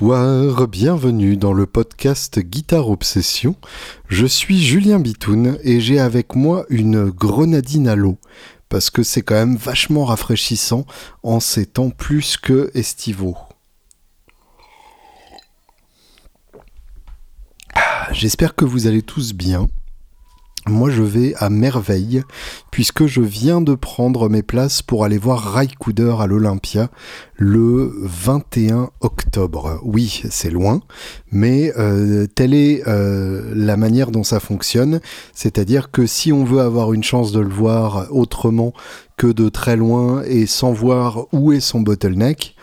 Bonsoir, bienvenue dans le podcast Guitare Obsession. Je suis Julien Bitoun et j'ai avec moi une grenadine à l'eau parce que c'est quand même vachement rafraîchissant en ces temps plus que estivaux. Ah, j'espère que vous allez tous bien. Moi, je vais à merveille, puisque je viens de prendre mes places pour aller voir Raikouder à l'Olympia le 21 octobre. Oui, c'est loin, mais euh, telle est euh, la manière dont ça fonctionne. C'est-à-dire que si on veut avoir une chance de le voir autrement que de très loin et sans voir où est son bottleneck,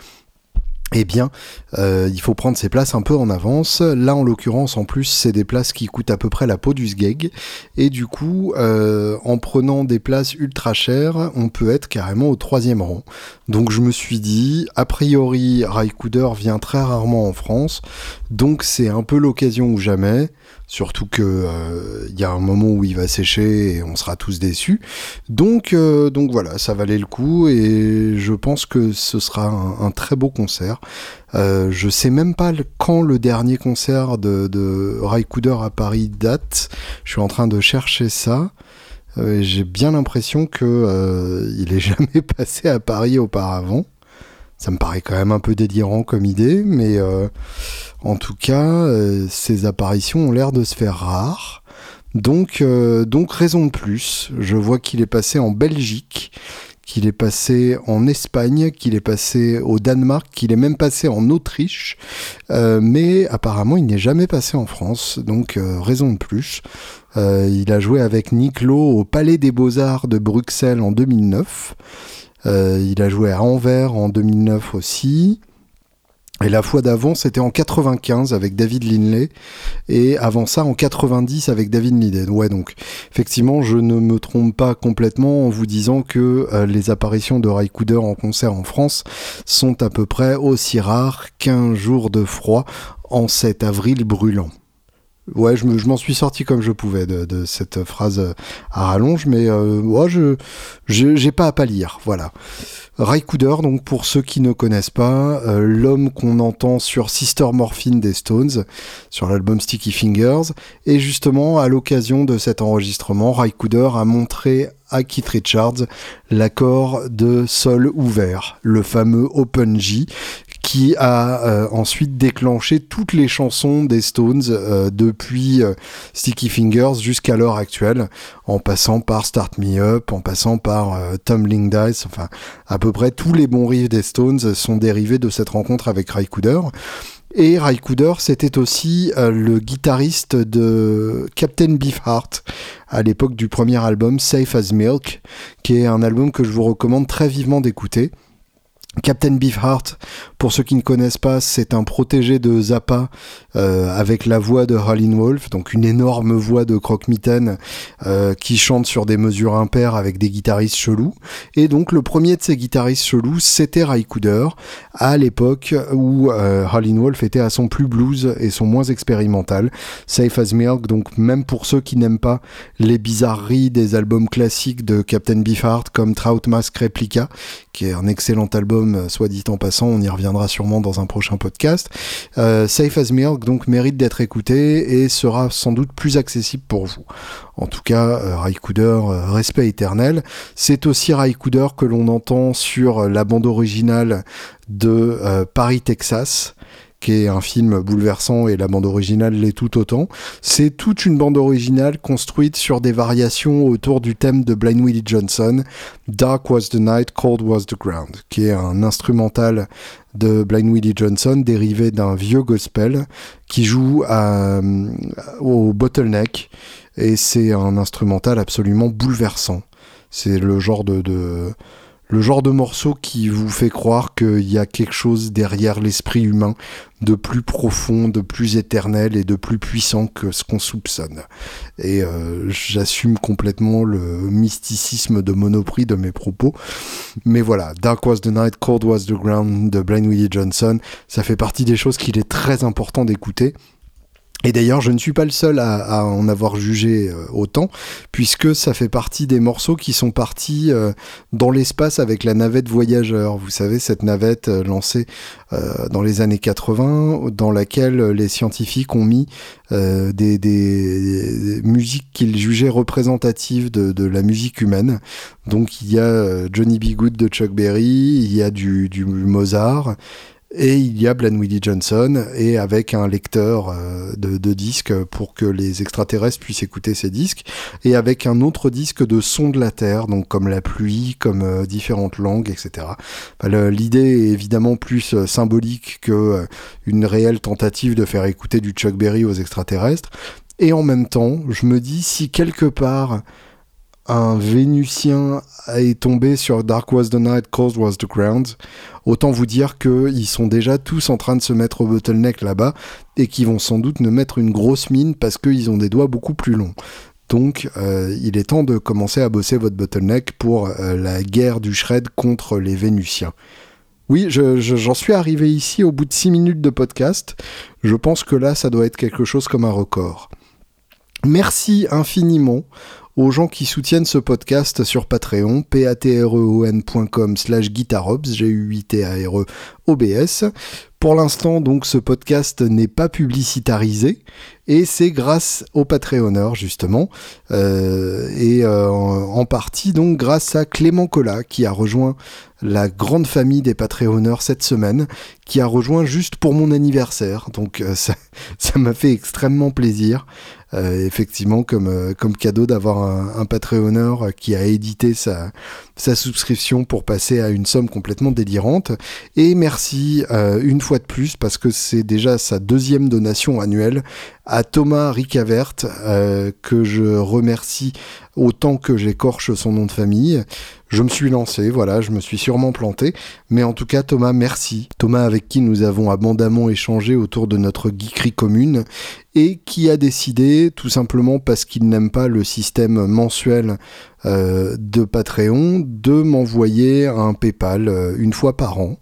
eh bien, euh, il faut prendre ses places un peu en avance. Là, en l'occurrence, en plus, c'est des places qui coûtent à peu près la peau du sgeg. Et du coup, euh, en prenant des places ultra chères, on peut être carrément au troisième rang. Donc, je me suis dit, a priori, Raikouder vient très rarement en France. Donc, c'est un peu l'occasion ou jamais. Surtout que euh, il y a un moment où il va sécher et on sera tous déçus. Donc, euh, donc voilà, ça valait le coup et je pense que ce sera un, très beau concert. Euh, je sais même pas quand le dernier concert de, de Raikouder à Paris date. Je suis en train de chercher ça. Euh, j'ai bien l'impression que il est jamais passé à Paris auparavant. Ça me paraît quand même un peu délirant comme idée, mais en tout cas, euh, ces apparitions ont l'air de se faire rares. Donc, euh, donc raison de plus. Je vois qu'il est passé en Belgique, qu'il est passé en Espagne, qu'il est passé au Danemark, qu'il est même passé en Autriche, euh, mais apparemment il n'est jamais passé en France, donc raison de plus. il a joué avec Nick Lowe au Palais des Beaux-Arts de Bruxelles en 2009. Il a joué à Anvers en 2009 aussi. Et la fois d'avant, c'était en 95 avec David Linley, et avant ça en 90 avec David Lydon. Ouais, donc effectivement, je ne me trompe pas complètement en vous disant que euh, les apparitions de Raikouder en concert en France sont à peu près aussi rares qu'un jour de froid en cet avril brûlant. Ouais, je, m'en suis sorti comme je pouvais de, cette phrase à rallonge, mais euh, ouais, je j'ai pas à pâlir, voilà. Raikouder, donc pour ceux qui ne connaissent pas, euh, l'homme qu'on entend sur Sister Morphine des Stones, sur l'album Sticky Fingers, et justement à l'occasion de cet enregistrement, Raikouder a montré à Keith Richards l'accord de sol ouvert, le fameux Open G, qui a euh, ensuite déclenché toutes les chansons des Stones euh, depuis euh, Sticky Fingers jusqu'à l'heure actuelle, en passant par Start Me Up, en passant par Tumbling Dice, enfin à peu près tous les bons riffs des Stones sont dérivés de cette rencontre avec Raikouder. Et Raikouder, c'était aussi le guitariste de Captain Beefheart à l'époque du premier album Safe as Milk, qui est un album que je vous recommande très vivement d'écouter. Captain Beefheart, pour ceux qui ne connaissent pas, c'est un protégé de Zappa euh, avec la voix de Howlin' Wolf, donc une énorme voix de croque-mitaine euh, qui chante sur des mesures impaires avec des guitaristes chelous. Et donc le premier de ces guitaristes chelous, c'était Raikouder, à l'époque où euh, Wolf était à son plus blues et son moins expérimental. Safe as Milk, donc même pour ceux qui n'aiment pas les bizarreries des albums classiques de Captain Beefheart comme Trout Mask Replica, qui est un excellent album, soit dit en passant, on y reviendra sûrement dans un prochain podcast. Safe as Milk, donc mérite d'être écouté et sera sans doute plus accessible pour vous. En tout cas, euh, Raikouder, euh, respect éternel. C'est aussi Raikouder que l'on entend sur la bande originale de euh, Paris, Texas qui est un film bouleversant et la bande originale l'est tout autant. C'est toute une bande originale construite sur des variations autour du thème de Blind Willie Johnson, Dark was the night, cold was the ground, qui est un instrumental de Blind Willie Johnson dérivé d'un vieux gospel qui joue euh, au bottleneck et c'est un instrumental absolument bouleversant. C'est le genre de le genre de morceau qui vous fait croire qu'il y a quelque chose derrière l'esprit humain de plus profond, de plus éternel et de plus puissant que ce qu'on soupçonne. Et euh, j'assume complètement le mysticisme de Monoprix de mes propos. Mais voilà, Dark Was the Night, Cold Was the Ground de Blind Willie Johnson, ça fait partie des choses qu'il est très important d'écouter Et d'ailleurs, je ne suis pas le seul à, en avoir jugé euh, autant, puisque ça fait partie des morceaux qui sont partis euh, dans l'espace avec la navette voyageur. Vous savez, cette navette euh, lancée dans les années 80, dans laquelle les scientifiques ont mis des, musiques qu'ils jugeaient représentatives de, la musique humaine. Donc il y a Johnny B. De Chuck Berry, il y a du, du Mozart. Et il y a Blan Willie Johnson, et avec un lecteur euh, de, disques pour que les extraterrestres puissent écouter ces disques, et avec un autre disque de son de la Terre, donc comme la pluie, comme euh, différentes langues, etc. L'idée est évidemment plus euh, symbolique que une réelle tentative de faire écouter du Chuck Berry aux extraterrestres. Et en même temps, je me dis si quelque part un Vénusien est tombé sur Dark Was the Night, Cold Was the Ground, autant vous dire qu'ils sont déjà tous en train de se mettre au bottleneck là-bas et qu'ils vont sans doute ne mettre une grosse mine parce qu'ils ont des doigts beaucoup plus longs. Donc euh, il est temps de commencer à bosser votre bottleneck pour euh, la guerre du shred contre les Vénusiens. Oui, j'en suis arrivé ici au bout de 6 minutes de podcast. Je pense que là, ça doit être quelque chose comme un record. Merci infiniment aux gens qui soutiennent ce podcast sur Patreon, patreon.com slash guitarobs, g u i t a r e o b s Pour l'instant, donc, ce podcast n'est pas publicitarisé et c'est grâce aux Patreonneurs, justement, euh, et euh, en, partie, donc, grâce à Clément Collat qui a rejoint la grande famille des Patreonneurs cette semaine, qui a rejoint juste pour mon anniversaire. Donc, euh, ça m'a fait extrêmement plaisir. Euh, effectivement comme, euh, comme cadeau d'avoir un, un qui a édité sa, sa souscription pour passer à une somme complètement délirante. Et merci euh, une fois de plus, parce que c'est déjà sa deuxième donation annuelle, à Thomas Ricavert, que je remercie autant que j'écorche son nom de famille. Je me suis lancé, voilà, je me suis sûrement planté, mais en tout cas Thomas, merci. Thomas avec qui nous avons abondamment échangé autour de notre geekerie commune et qui a décidé, tout simplement parce qu'il n'aime pas le système mensuel euh, de Patreon, de m'envoyer un PayPal euh, une fois par an.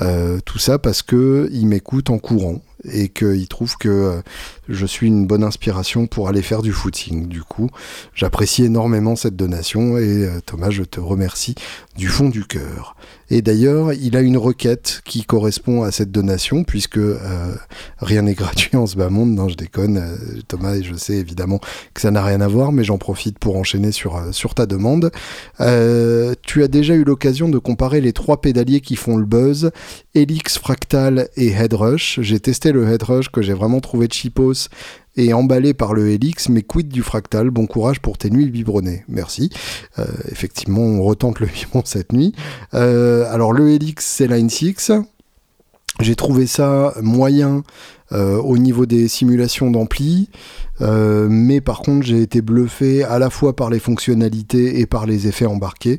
Euh, tout ça parce que il m'écoute en courant et qu'il trouve que euh, je suis une bonne inspiration pour aller faire du footing. Du coup, j'apprécie énormément cette donation et euh, Thomas, je te remercie du fond du cœur. Et d'ailleurs, il a une requête qui correspond à cette donation, puisque euh, rien n'est gratuit en ce bas monde. Non, je déconne, Thomas, et je sais évidemment que ça n'a rien à voir, mais j'en profite pour enchaîner sur, sur ta demande. tu as déjà eu l'occasion de comparer les trois pédaliers qui font le buzz, Helix, Fractal et Headrush. J'ai testé le Headrush que j'ai vraiment trouvé cheapos et emballé par le Helix, mais quid du Fractal? Bon courage pour tes nuits biberonnées. Merci. Euh, effectivement, on retente le vibron cette nuit. Euh, alors le Helix, c'est Line 6. J'ai trouvé ça moyen euh, au niveau des simulations d'ampli, mais par contre j'ai été bluffé à la fois par les fonctionnalités et par les effets embarqués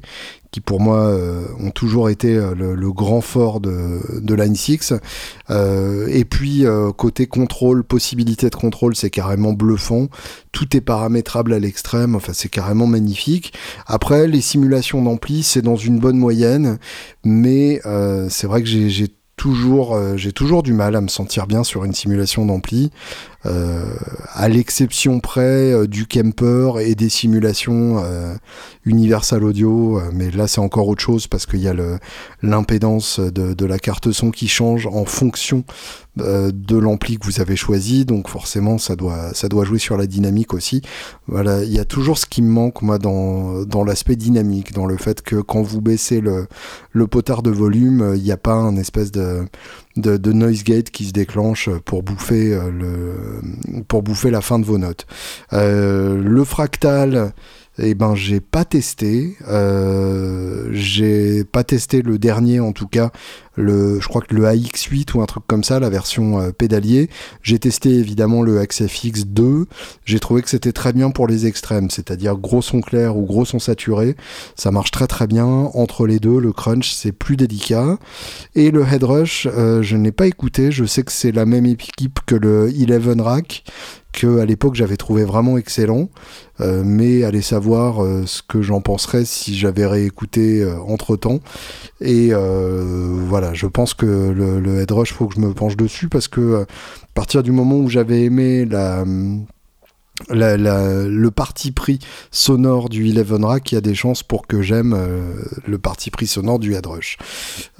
qui pour moi euh, ont toujours été euh, le, grand fort de, de Line 6. Euh, et puis côté contrôle, possibilité de contrôle, c'est carrément bluffant. Tout est paramétrable à l'extrême, enfin c'est carrément magnifique. Après, les simulations d'ampli, c'est dans une bonne moyenne, mais c'est vrai que j'ai toujours, j'ai toujours du mal à me sentir bien sur une simulation d'ampli. Euh, à l'exception près euh, du camper et des simulations euh, Universal Audio, mais là c'est encore autre chose parce qu'il y a l'impédance de, de, la carte son qui change en fonction de l'ampli que vous avez choisi, donc forcément ça doit, ça doit jouer sur la dynamique aussi. Voilà, il y a toujours ce qui me manque moi dans, dans l'aspect dynamique, dans le fait que quand vous baissez le, le potard de volume, il n'y a pas un espèce de de, noise gate qui se déclenche pour bouffer euh, le pour bouffer la fin de vos notes. Euh, le fractal, eh ben j'ai pas testé. Euh, j'ai pas testé le dernier en tout cas le, je crois que le AX8 ou un truc comme ça, la version euh, pédalier. J'ai testé évidemment le XFX 2. J'ai trouvé que c'était très bien pour les extrêmes, c'est-à-dire gros son clair ou gros son saturé. Ça marche très très bien. Entre les deux, le crunch c'est plus délicat. Et le headrush, euh, je n'ai pas écouté. Je sais que c'est la même équipe que le Eleven Rack que à l'époque j'avais trouvé vraiment excellent, mais allez savoir ce que j'en penserais si j'avais réécouté entre temps. Et voilà, je pense que le, le Head Rush, faut que je me penche dessus parce que à partir du moment où j'avais aimé la le parti pris sonore du Eleven Rack, il y a des chances pour que j'aime euh, le parti pris sonore du Headrush.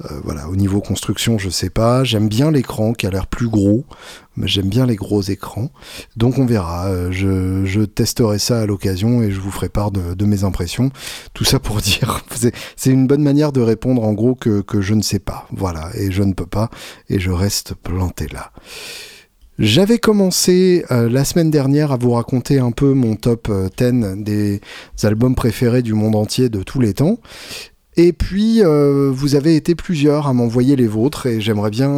Euh, voilà, au niveau construction, je sais pas. J'aime bien l'écran qui a l'air plus gros. mais J'aime bien les gros écrans. Donc on verra. Euh, je, testerai ça à l'occasion et je vous ferai part de, mes impressions. Tout ça pour dire, c'est une bonne manière de répondre en gros que je ne sais pas. Voilà, et je ne peux pas. Et je reste planté là. J'avais commencé euh, la semaine dernière à vous raconter un peu mon top 10 euh, des albums préférés du monde entier de tous les temps. Et puis, euh, vous avez été plusieurs à m'envoyer les vôtres et j'aimerais bien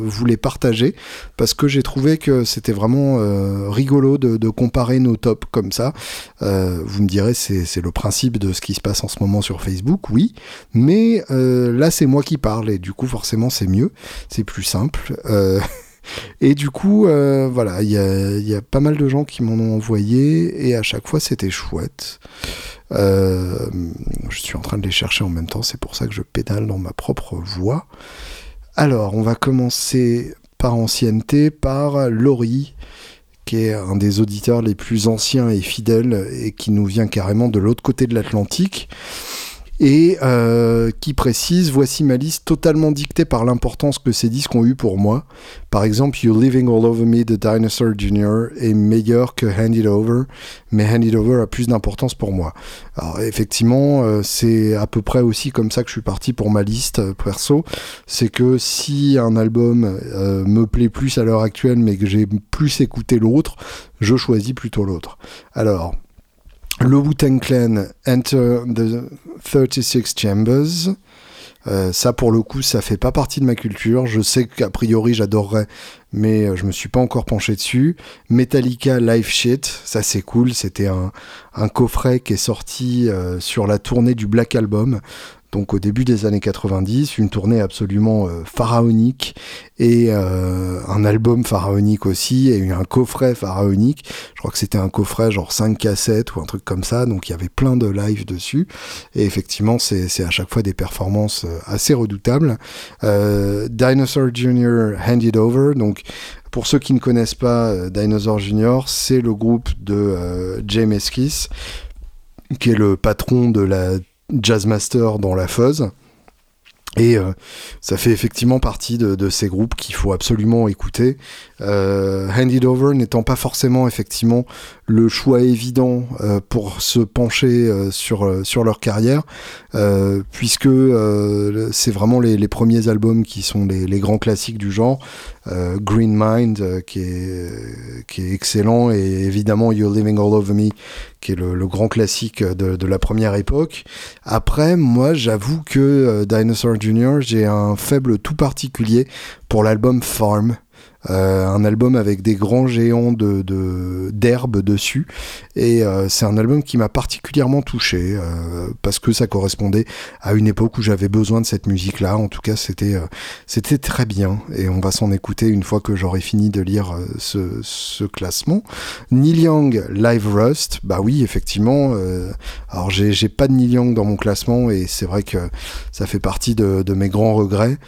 vous les partager parce que j'ai trouvé que c'était vraiment rigolo de, comparer nos tops comme ça. vous me direz, c'est le principe de ce qui se passe en ce moment sur Facebook, oui. Mais là, c'est moi qui parle et du coup, forcément, c'est mieux, c'est plus simple. Et du coup, euh, voilà, il y a, pas mal de gens qui m'en ont envoyé et à chaque fois c'était chouette. Euh, je suis en train de les chercher en même temps, c'est pour ça que je pédale dans ma propre voix. Alors, on va commencer par ancienneté, par Laurie, qui est un des auditeurs les plus anciens et fidèles et qui nous vient carrément de l'autre côté de l'Atlantique et euh, qui précise Voici ma liste totalement dictée par l'importance que ces disques ont eu pour moi. Par exemple, You Living All Over Me de Dinosaur Jr. est meilleur que Hand It Over, mais Hand It Over a plus d'importance pour moi. Alors, effectivement, euh, c'est à peu près aussi comme ça que je suis parti pour ma liste euh, perso. C'est que si un album me plaît plus à l'heure actuelle, mais que j'ai plus écouté l'autre, je choisis plutôt l'autre. Alors, le Wu-Tang Clan Enter the 36 Chambers. Euh, ça, pour le coup, ça fait pas partie de ma culture. Je sais qu'a priori, j'adorerais, mais euh, je me suis pas encore penché dessus. Metallica Live Shit, ça c'est cool. C'était un, coffret qui est sorti euh, sur la tournée du Black Album donc au début des années 90, une tournée absolument euh, pharaonique et euh, un album pharaonique aussi et un coffret pharaonique. Je crois que c'était un coffret genre 5 cassettes ou un truc comme ça, donc il y avait plein de live dessus et effectivement c'est à chaque fois des performances euh, assez redoutables. Dinosaur Jr. Handed Over, donc pour ceux qui ne connaissent pas Dinosaur Jr., c'est le groupe de James Esquisse qui est le patron de la Jazzmaster dans la fuzz. Et euh, ça fait effectivement partie de, ces groupes qu'il faut absolument écouter. Euh, Handed Over n'étant pas forcément effectivement le choix évident euh, pour se pencher euh, sur, sur leur carrière, puisque c'est vraiment les, premiers albums qui sont les, grands classiques du genre. Green Mind qui, est, qui est excellent et évidemment You're Living All Over Me qui est le, grand classique de, la première époque. Après, moi j'avoue que Dinosaur Jr., j'ai un faible tout particulier pour l'album Farm. Euh, un album avec des grands géants de d'herbe dessus. Et euh, c'est un album qui m'a particulièrement touché euh, parce que ça correspondait à une époque où j'avais besoin de cette musique là en tout cas c'était c'était très bien. Et on va s'en écouter une fois que j'aurai fini de lire ce, ce, classement. Neil Young Live Rust. Bah oui effectivement alors j'ai pas de Neil Young dans mon classement et c'est vrai que ça fait partie de, de mes grands regrets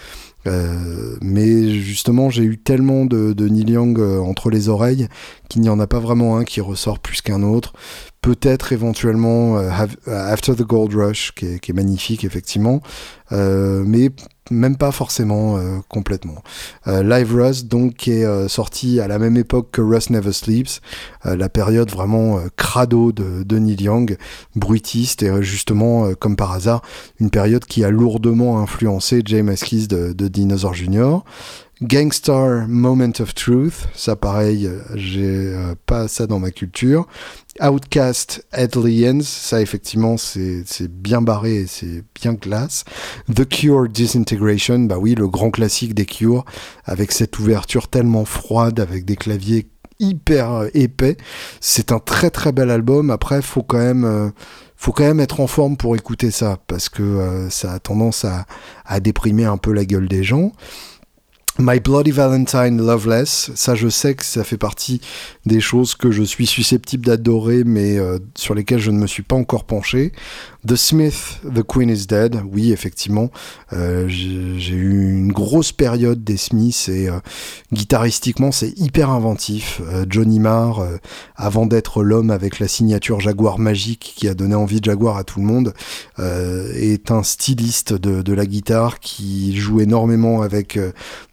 euh, mais justement, j'ai eu tellement de, de Neil Young euh, entre les oreilles qu'il n'y en a pas vraiment un qui ressort plus qu'un autre. Peut-être éventuellement euh, After the Gold Rush, qui est magnifique effectivement, mais même pas forcément euh, complètement. Euh, Live Rust, donc, est euh, sorti à la même époque que Rust Never Sleeps, la période vraiment crado de, de, Neil Young, bruitiste, et justement, comme par hasard, une période qui a lourdement influencé James Keys de, de Dinosaur Jr. Gangstar Moment of Truth, ça pareil, j'ai pas ça dans ma culture. Outcast Aliens, ça effectivement c'est bien barré c'est bien classe. The Cure Disintegration, bah oui, le grand classique des Cure, avec cette ouverture tellement froide, avec des claviers hyper euh, épais. C'est un très très bel album. Après, faut quand même, euh, faut quand même être en forme pour écouter ça, parce que euh, ça a tendance à, à déprimer un peu la gueule des gens. My Bloody Valentine Loveless, ça je sais que ça fait partie des choses que je suis susceptible d'adorer mais euh, sur lesquelles je ne me suis pas encore penché. The Smith, The Queen is Dead, oui effectivement, euh, j'ai eu une grosse période des Smiths et euh, guitaristiquement c'est hyper inventif. Johnny Marr, avant d'être l'homme avec la signature Jaguar magique qui a donné envie de Jaguar à tout le monde, est un styliste de, la guitare qui joue énormément avec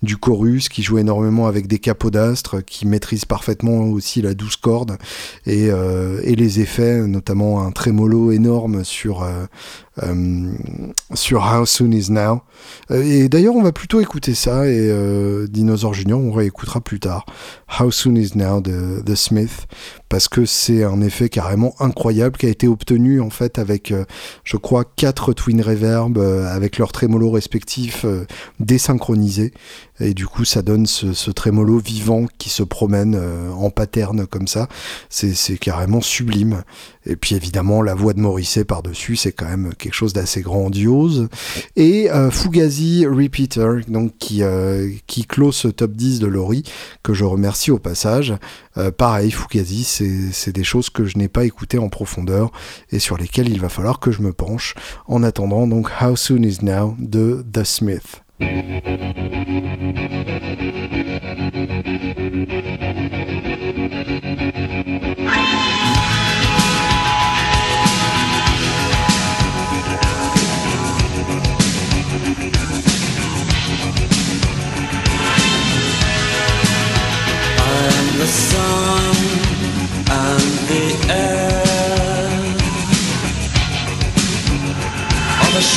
du chorus, qui joue énormément avec des capodastres, qui maîtrise parfaitement aussi la douce corde et, euh, et les effets, notamment un trémolo énorme sur, euh, sur How Soon Is Now. et d'ailleurs, on va plutôt écouter ça et Dinosaur Junior, on réécoutera plus tard. How Soon Is Now de The Smith, parce que c'est un effet carrément incroyable qui a été obtenu en fait avec, je crois, quatre twin reverb avec leurs trémolos respectifs désynchronisés et du coup ça donne ce, ce trémolo vivant qui se promène euh, en pattern comme ça. C'est carrément sublime. Et puis évidemment la voix de Morisset par-dessus, c'est quand même quelque chose d'assez grandiose. Et euh, Fugazi Repeater, donc qui, euh, clôt ce top 10 de Laurie, que je remercie au passage. pareil, Fugazi, c'est des choses que je n'ai pas écoutées en profondeur et sur lesquelles il va falloir que je me penche. En attendant, donc How Soon Is Now de The Smith.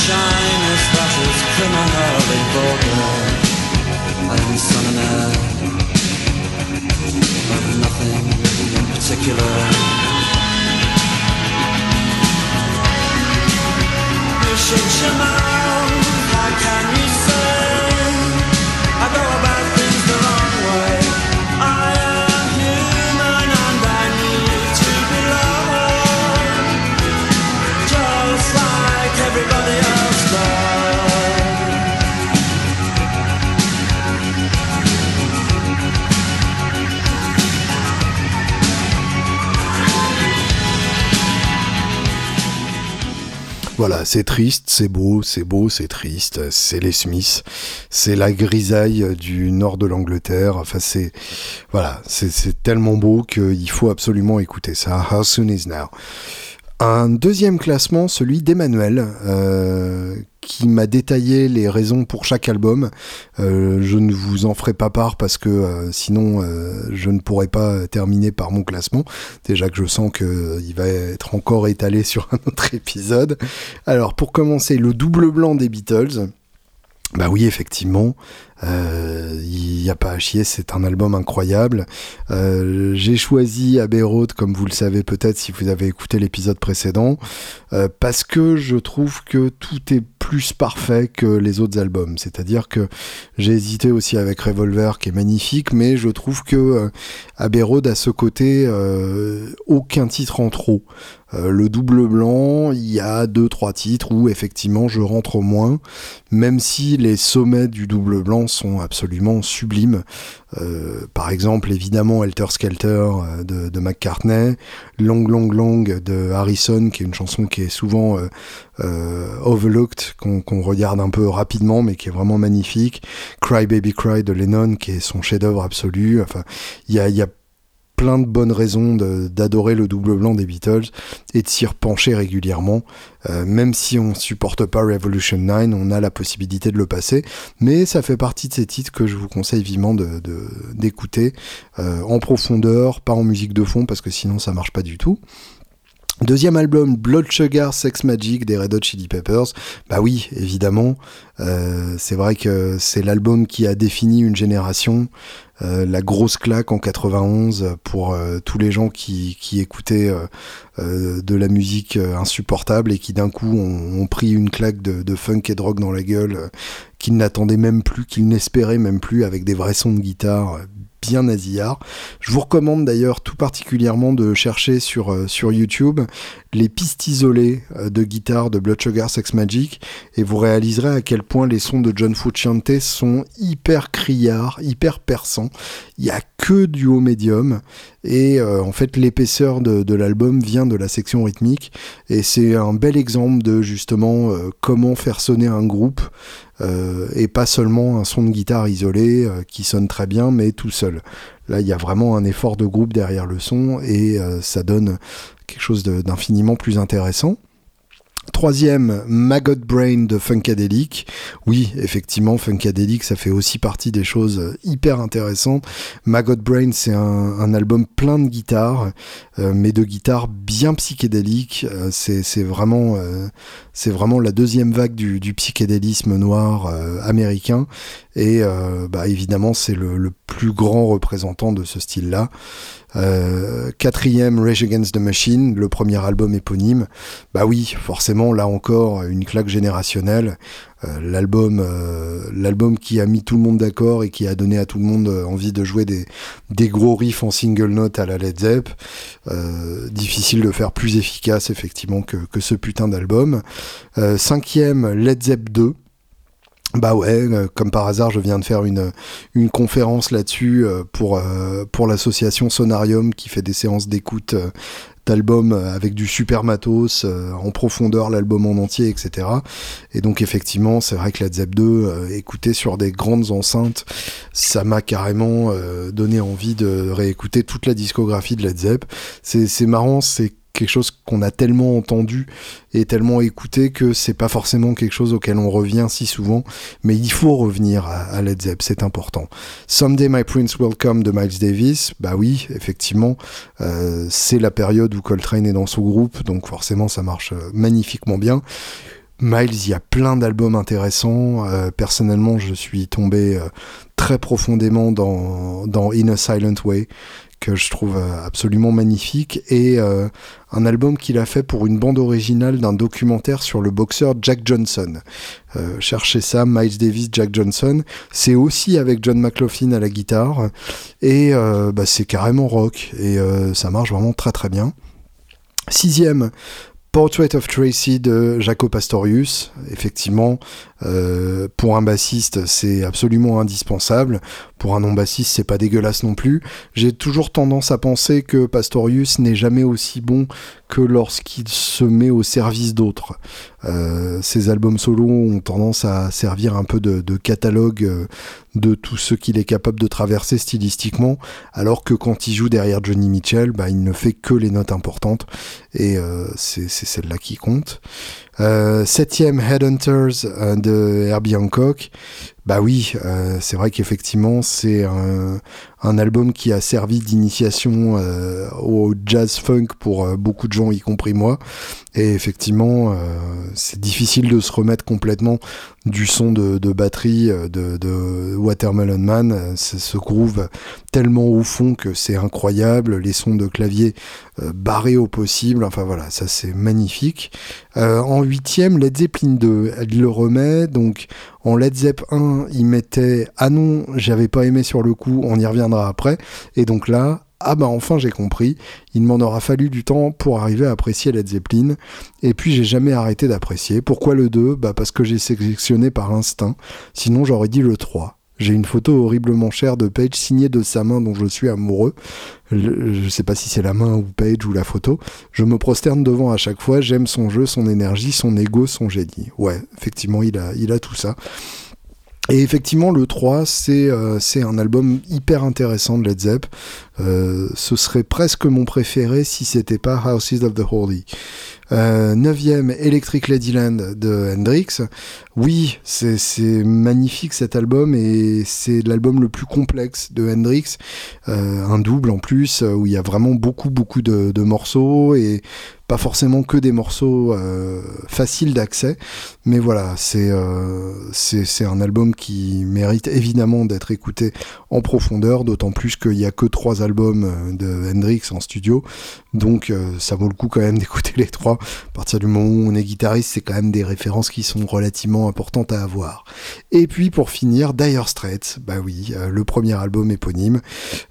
Of a shyness that is criminally vulgar. I am sun and air of nothing in particular. You should Voilà, c'est triste, c'est beau, c'est beau, c'est triste, c'est les Smiths, c'est la grisaille du nord de l'Angleterre. Enfin, c'est voilà, c'est tellement beau qu'il faut absolument écouter ça. How soon is now? Un deuxième classement, celui d'Emmanuel, euh, qui m'a détaillé les raisons pour chaque album. Euh, je ne vous en ferai pas part parce que euh, sinon euh, je ne pourrais pas terminer par mon classement. Déjà que je sens qu'il va être encore étalé sur un autre épisode. Alors pour commencer, le double blanc des Beatles. Bah oui, effectivement, il n'y a pas à chier, c'est un album incroyable. Euh, J'ai choisi Abbey Road, comme vous le savez peut-être si vous avez écouté l'épisode précédent, euh, parce que je trouve que tout est plus parfait que les autres albums. C'est-à-dire que j'ai hésité aussi avec Revolver, qui est magnifique, mais je trouve que euh, Abbey Road a ce côté euh, aucun titre en trop. Euh, le double blanc, il y a deux trois titres où effectivement je rentre au moins, même si les sommets du double blanc sont absolument sublimes. Euh, par exemple, évidemment, Helter Skelter euh, de, McCartney, Long Long Long de Harrison, qui est une chanson qui est souvent euh, overlooked, qu'on regarde un peu rapidement, mais qui est vraiment magnifique. Cry Baby Cry de Lennon, qui est son chef-d'œuvre absolu. Enfin, il y a plein de bonnes raisons d'adorer le double blanc des Beatles et de s'y repencher régulièrement. Euh, même si on supporte pas Revolution 9, on a la possibilité de le passer. Mais ça fait partie de ces titres que je vous conseille vivement d'écouter euh, en profondeur, pas en musique de fond parce que sinon ça marche pas du tout. Deuxième album, Blood Sugar Sex Magic des Red Hot Chili Peppers. Bah oui, évidemment, euh, c'est vrai que c'est l'album qui a défini une génération. Euh, la grosse claque en 91 pour euh, tous les gens qui, qui écoutaient de la musique insupportable et qui d'un coup ont, ont, pris une claque de, de, funk et de rock dans la gueule qu'ils n'attendaient même plus, qu'ils n'espéraient même plus avec des vrais sons de guitare bien nasillard. Je vous recommande d'ailleurs tout particulièrement de chercher sur, euh, YouTube les pistes isolées euh, de guitare de Blood Sugar Sex Magic et vous réaliserez à quel point les sons de John Frusciante sont hyper criards, hyper perçants. Il y a que du haut médium et euh, en fait l'épaisseur de, l'album vient de la section rythmique et c'est un bel exemple de justement comment faire sonner un groupe et pas seulement un son de guitare isolé qui sonne très bien mais tout seul. Là, il y a vraiment un effort de groupe derrière le son et euh, ça donne quelque chose d'infiniment plus intéressant. Troisième, Maggot Brain de Funkadelic. Oui, effectivement, Funkadelic, ça fait aussi partie des choses hyper intéressantes. Maggot Brain, c'est un, album plein de guitares, euh, mais de guitares bien psychédéliques. Euh, c'est vraiment, euh, vraiment la deuxième vague du, psychédélisme noir américain. Et bah, évidemment, c'est le, plus grand représentant de ce style-là. Euh, quatrième, Rage Against the Machine, le premier album éponyme. Bah oui, forcément, là encore, une claque générationnelle. Euh, l'album, euh, l'album qui a mis tout le monde d'accord et qui a donné à tout le monde envie de jouer des, des gros riffs en single note à la Led Zepp. difficile de faire plus efficace effectivement que, que ce putain d'album. cinquième, Led Zepp 2. Bah ouais, euh, comme par hasard, je viens de faire une, une conférence là-dessus euh, pour, euh, pour l'association Sonarium qui fait des séances d'écoute d'albums avec du super matos, en profondeur l'album en entier, etc. Et donc effectivement, c'est vrai que la Zep 2, écouter sur des grandes enceintes, ça m'a carrément donné envie de réécouter toute la discographie de Led Zepp. C'est marrant, c'est quelque chose qu'on a tellement entendu et tellement écouté que c'est pas forcément quelque chose auquel on revient si souvent, mais il faut revenir à, Led Zepp, c'est important. Someday My Prince Will Come de Miles Davis, bah oui, effectivement, euh, c'est la période où Coltrane est dans son groupe, donc forcément ça marche euh, magnifiquement bien. Miles, il y a plein d'albums intéressants. Euh, personnellement, je suis tombé très profondément dans In a Silent Way, que je trouve euh, absolument magnifique et euh, un album qu'il a fait pour une bande originale d'un documentaire sur le boxeur Jack Johnson. Euh, cherchez ça, Miles Davis, Jack Johnson. C'est aussi avec John McLaughlin à la guitare et bah, c'est carrément rock et ça marche vraiment très très bien. Sixième, Portrait of Tracy de Jaco Pastorius, effectivement, euh, pour un bassiste, c'est absolument indispensable. Pour un non-bassiste, c'est pas dégueulasse non plus. J'ai toujours tendance à penser que Pastorius n'est jamais aussi bon que lorsqu'il se met au service d'autres. Euh, ses albums solo ont tendance à servir un peu de, catalogue euh, de tout ce qu'il est capable de traverser stylistiquement, alors que quand il joue derrière Johnny Mitchell, bah, il ne fait que les notes importantes, et euh, c'est celle-là qui compte. Septième Headhunters de Herbie Hancock. Bah oui, c'est vrai qu'effectivement c'est un, un, album qui a servi d'initiation euh, au jazz funk pour euh, beaucoup de gens, y compris moi. Et effectivement, c'est difficile de se remettre complètement du son de, batterie de, Watermelon Man. C'est ce groove tellement au fond que c'est incroyable. Les sons de clavier barrés au possible. Enfin voilà, ça c'est magnifique. en huitième, Led Zeppelin 2. Elle le remet donc en Led Zepp 1, il mettait Ah non, j'avais pas aimé sur le coup, on y après. Et donc là, ah bah enfin j'ai compris, il m'en aura fallu du temps pour arriver à apprécier Led Zeppelin, et puis j'ai jamais arrêté d'apprécier. Pourquoi le 2 Bah parce que j'ai sélectionné par instinct, sinon j'aurais dit le 3. J'ai une photo horriblement chère de Page signée de sa main dont je suis amoureux. Je sais pas si c'est la main ou Page ou la photo. Je me prosterne devant à chaque fois. J'aime son jeu, son énergie, son ego, son génie. Ouais, effectivement, il a, il a tout ça. Et effectivement, le 3, euh, c'est un album hyper intéressant de Led Zepp. Euh, ce serait presque mon préféré si c'était pas Houses of the Holy. Euh, neuvième, Electric Ladyland de Hendrix. Oui, c'est magnifique cet album et c'est l'album le plus complexe de Hendrix. Euh, un double en plus où il y a vraiment beaucoup beaucoup de, morceaux et pas forcément que des morceaux euh, faciles d'accès, mais voilà, c'est euh, un album qui mérite évidemment d'être écouté en profondeur, d'autant plus qu'il n'y a que trois albums euh, de Hendrix en studio, donc ça vaut le coup quand même d'écouter les trois. À partir du moment où on est guitariste, c'est quand même des références qui sont relativement importantes à avoir. Et puis pour finir, Dire Straits, bah oui, le premier album éponyme.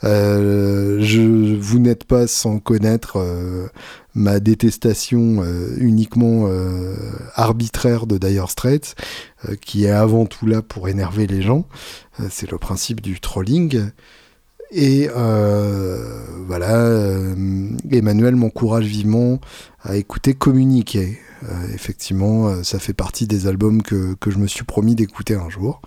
je, vous n'êtes pas sans connaître ma détestation euh, uniquement euh, arbitraire de Dire Straits, euh, qui est avant tout là pour énerver les gens. c'est le principe du trolling. Et voilà, Emmanuel m'encourage vivement à écouter Communiquer, euh, effectivement, euh, ça fait partie des albums que, que je me suis promis d'écouter un jour.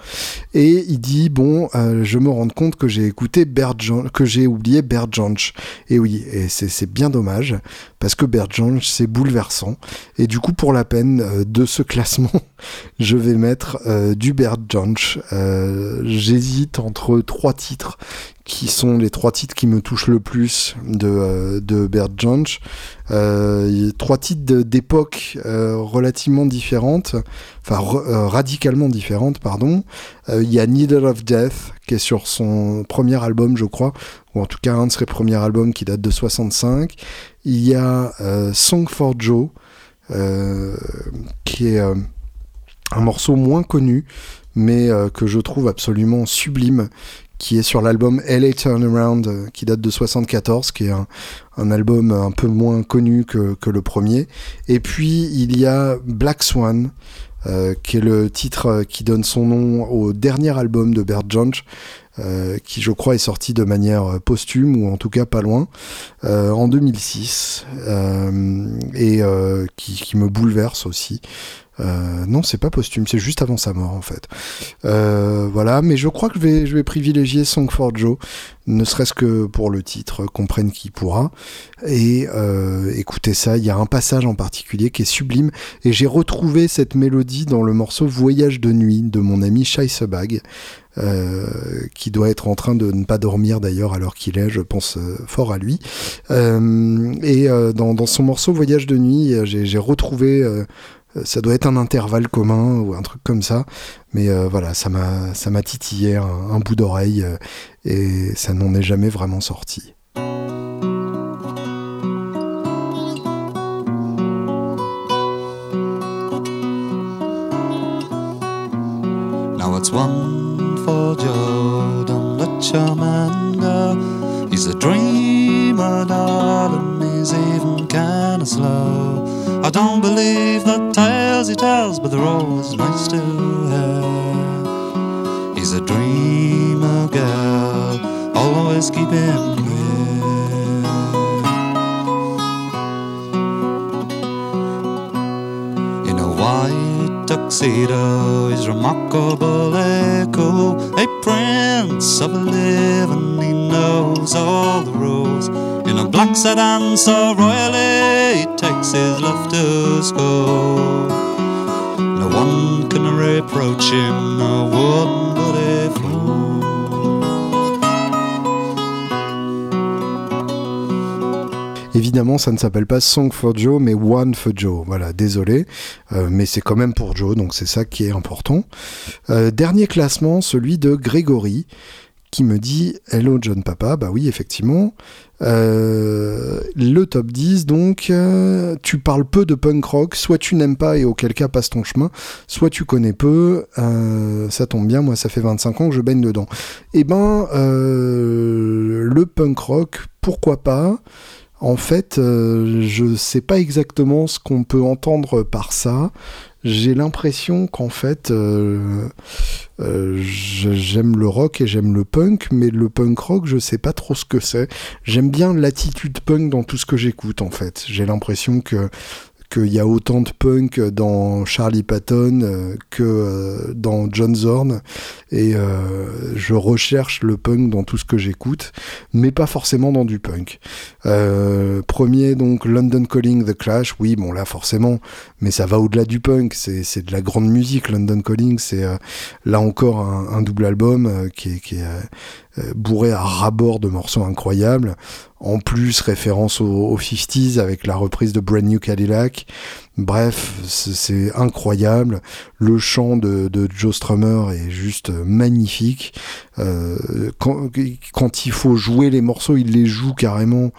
Et il dit bon, euh, je me rends compte que j'ai écouté Bert que j'ai oublié Bert Jansch. Et oui, et c'est bien dommage parce que Bert Jansch c'est bouleversant. Et du coup, pour la peine de ce classement, je vais mettre du Bert Jansch. J'hésite entre trois titres qui sont les trois titres qui me touchent le plus de, de Bert Jansch. Euh, trois titres d'époque euh, relativement différentes, enfin euh, radicalement différentes, pardon. Il y a Needle of Death, qui est sur son premier album, je crois, ou en tout cas un de ses premiers albums qui date de 65. Il y a Song for Joe, qui est un morceau moins connu, mais que je trouve absolument sublime, qui est sur l'album LA Turnaround euh, qui date de 74, qui est un, album un peu moins connu que, le premier. Et puis il y a Black Swan, euh, qui est le titre euh, qui donne son nom au dernier album de Bert Jansch, qui je crois est sorti de manière posthume ou en tout cas pas loin en 2006 et qui, me bouleverse aussi euh, non, c'est pas posthume, c'est juste avant sa mort en fait. Euh, voilà, mais je crois que je vais, privilégier Song for Joe, ne serait-ce que pour le titre, comprenne qui pourra. Et euh, écoutez ça, il y a un passage en particulier qui est sublime, et j'ai retrouvé cette mélodie dans le morceau Voyage de nuit de mon ami Shai Sebag. qui doit être en train de ne pas dormir d'ailleurs alors qu'il est, je pense fort à lui. et dans, son morceau Voyage de nuit, j'ai retrouvé euh, ça doit être un intervalle commun ou un truc comme ça. Mais euh, voilà, ça m'a, ça m'a titillé un, bout d'oreille euh, et ça n'en est jamais vraiment sorti. Now it's one for Joe, don't let your man go. He's a dreamer, darling, he's even kinda slow. I don't believe the tales he tells, but they're always nice to hear. He's a dreamer girl, always keep him near. In a white tuxedo, he's remarkable cool. A prince of living, he knows all the rules. In a black sedan so royally, he takes his love to school. No one can reproach him, no one Évidemment, ça ne s'appelle pas Song for Joe, mais One for Joe. Voilà, désolé, euh, mais c'est quand même pour Joe, donc c'est ça qui est important. Euh, dernier classement, celui de Grégory, qui me dit Hello John Papa. Bah oui, effectivement. Euh, le top 10, donc, tu parles peu de punk rock, soit tu n'aimes pas et auquel cas passe ton chemin, soit tu connais peu, ça tombe bien, moi ça fait 25 ans que je baigne dedans. Eh ben, le punk rock, pourquoi pas? En fait, je sais pas exactement ce qu'on peut entendre par ça j'ai l'impression qu'en fait, euh, euh, j'aime le rock et j'aime le punk, mais le punk rock, je sais pas trop ce que c'est. J'aime bien l'attitude punk dans tout ce que j'écoute, en fait. J'ai l'impression que qu'il y a autant de punk dans Charlie Patton que dans John Zorn. Et je recherche le punk dans tout ce que j'écoute, mais pas forcément dans du punk. premier, donc London Calling The Clash. Oui, bon là forcément, mais ça va au-delà du punk. C'est de la grande musique. London Calling, c'est là encore un, double album qui est, euh, bourré à rabord de morceaux incroyables. En plus, référence aux, 50s avec la reprise de Brand New Cadillac. Bref, c'est incroyable. Le chant de, Joe Strummer est juste magnifique. Euh, quand, il faut jouer les morceaux, il les joue carrément.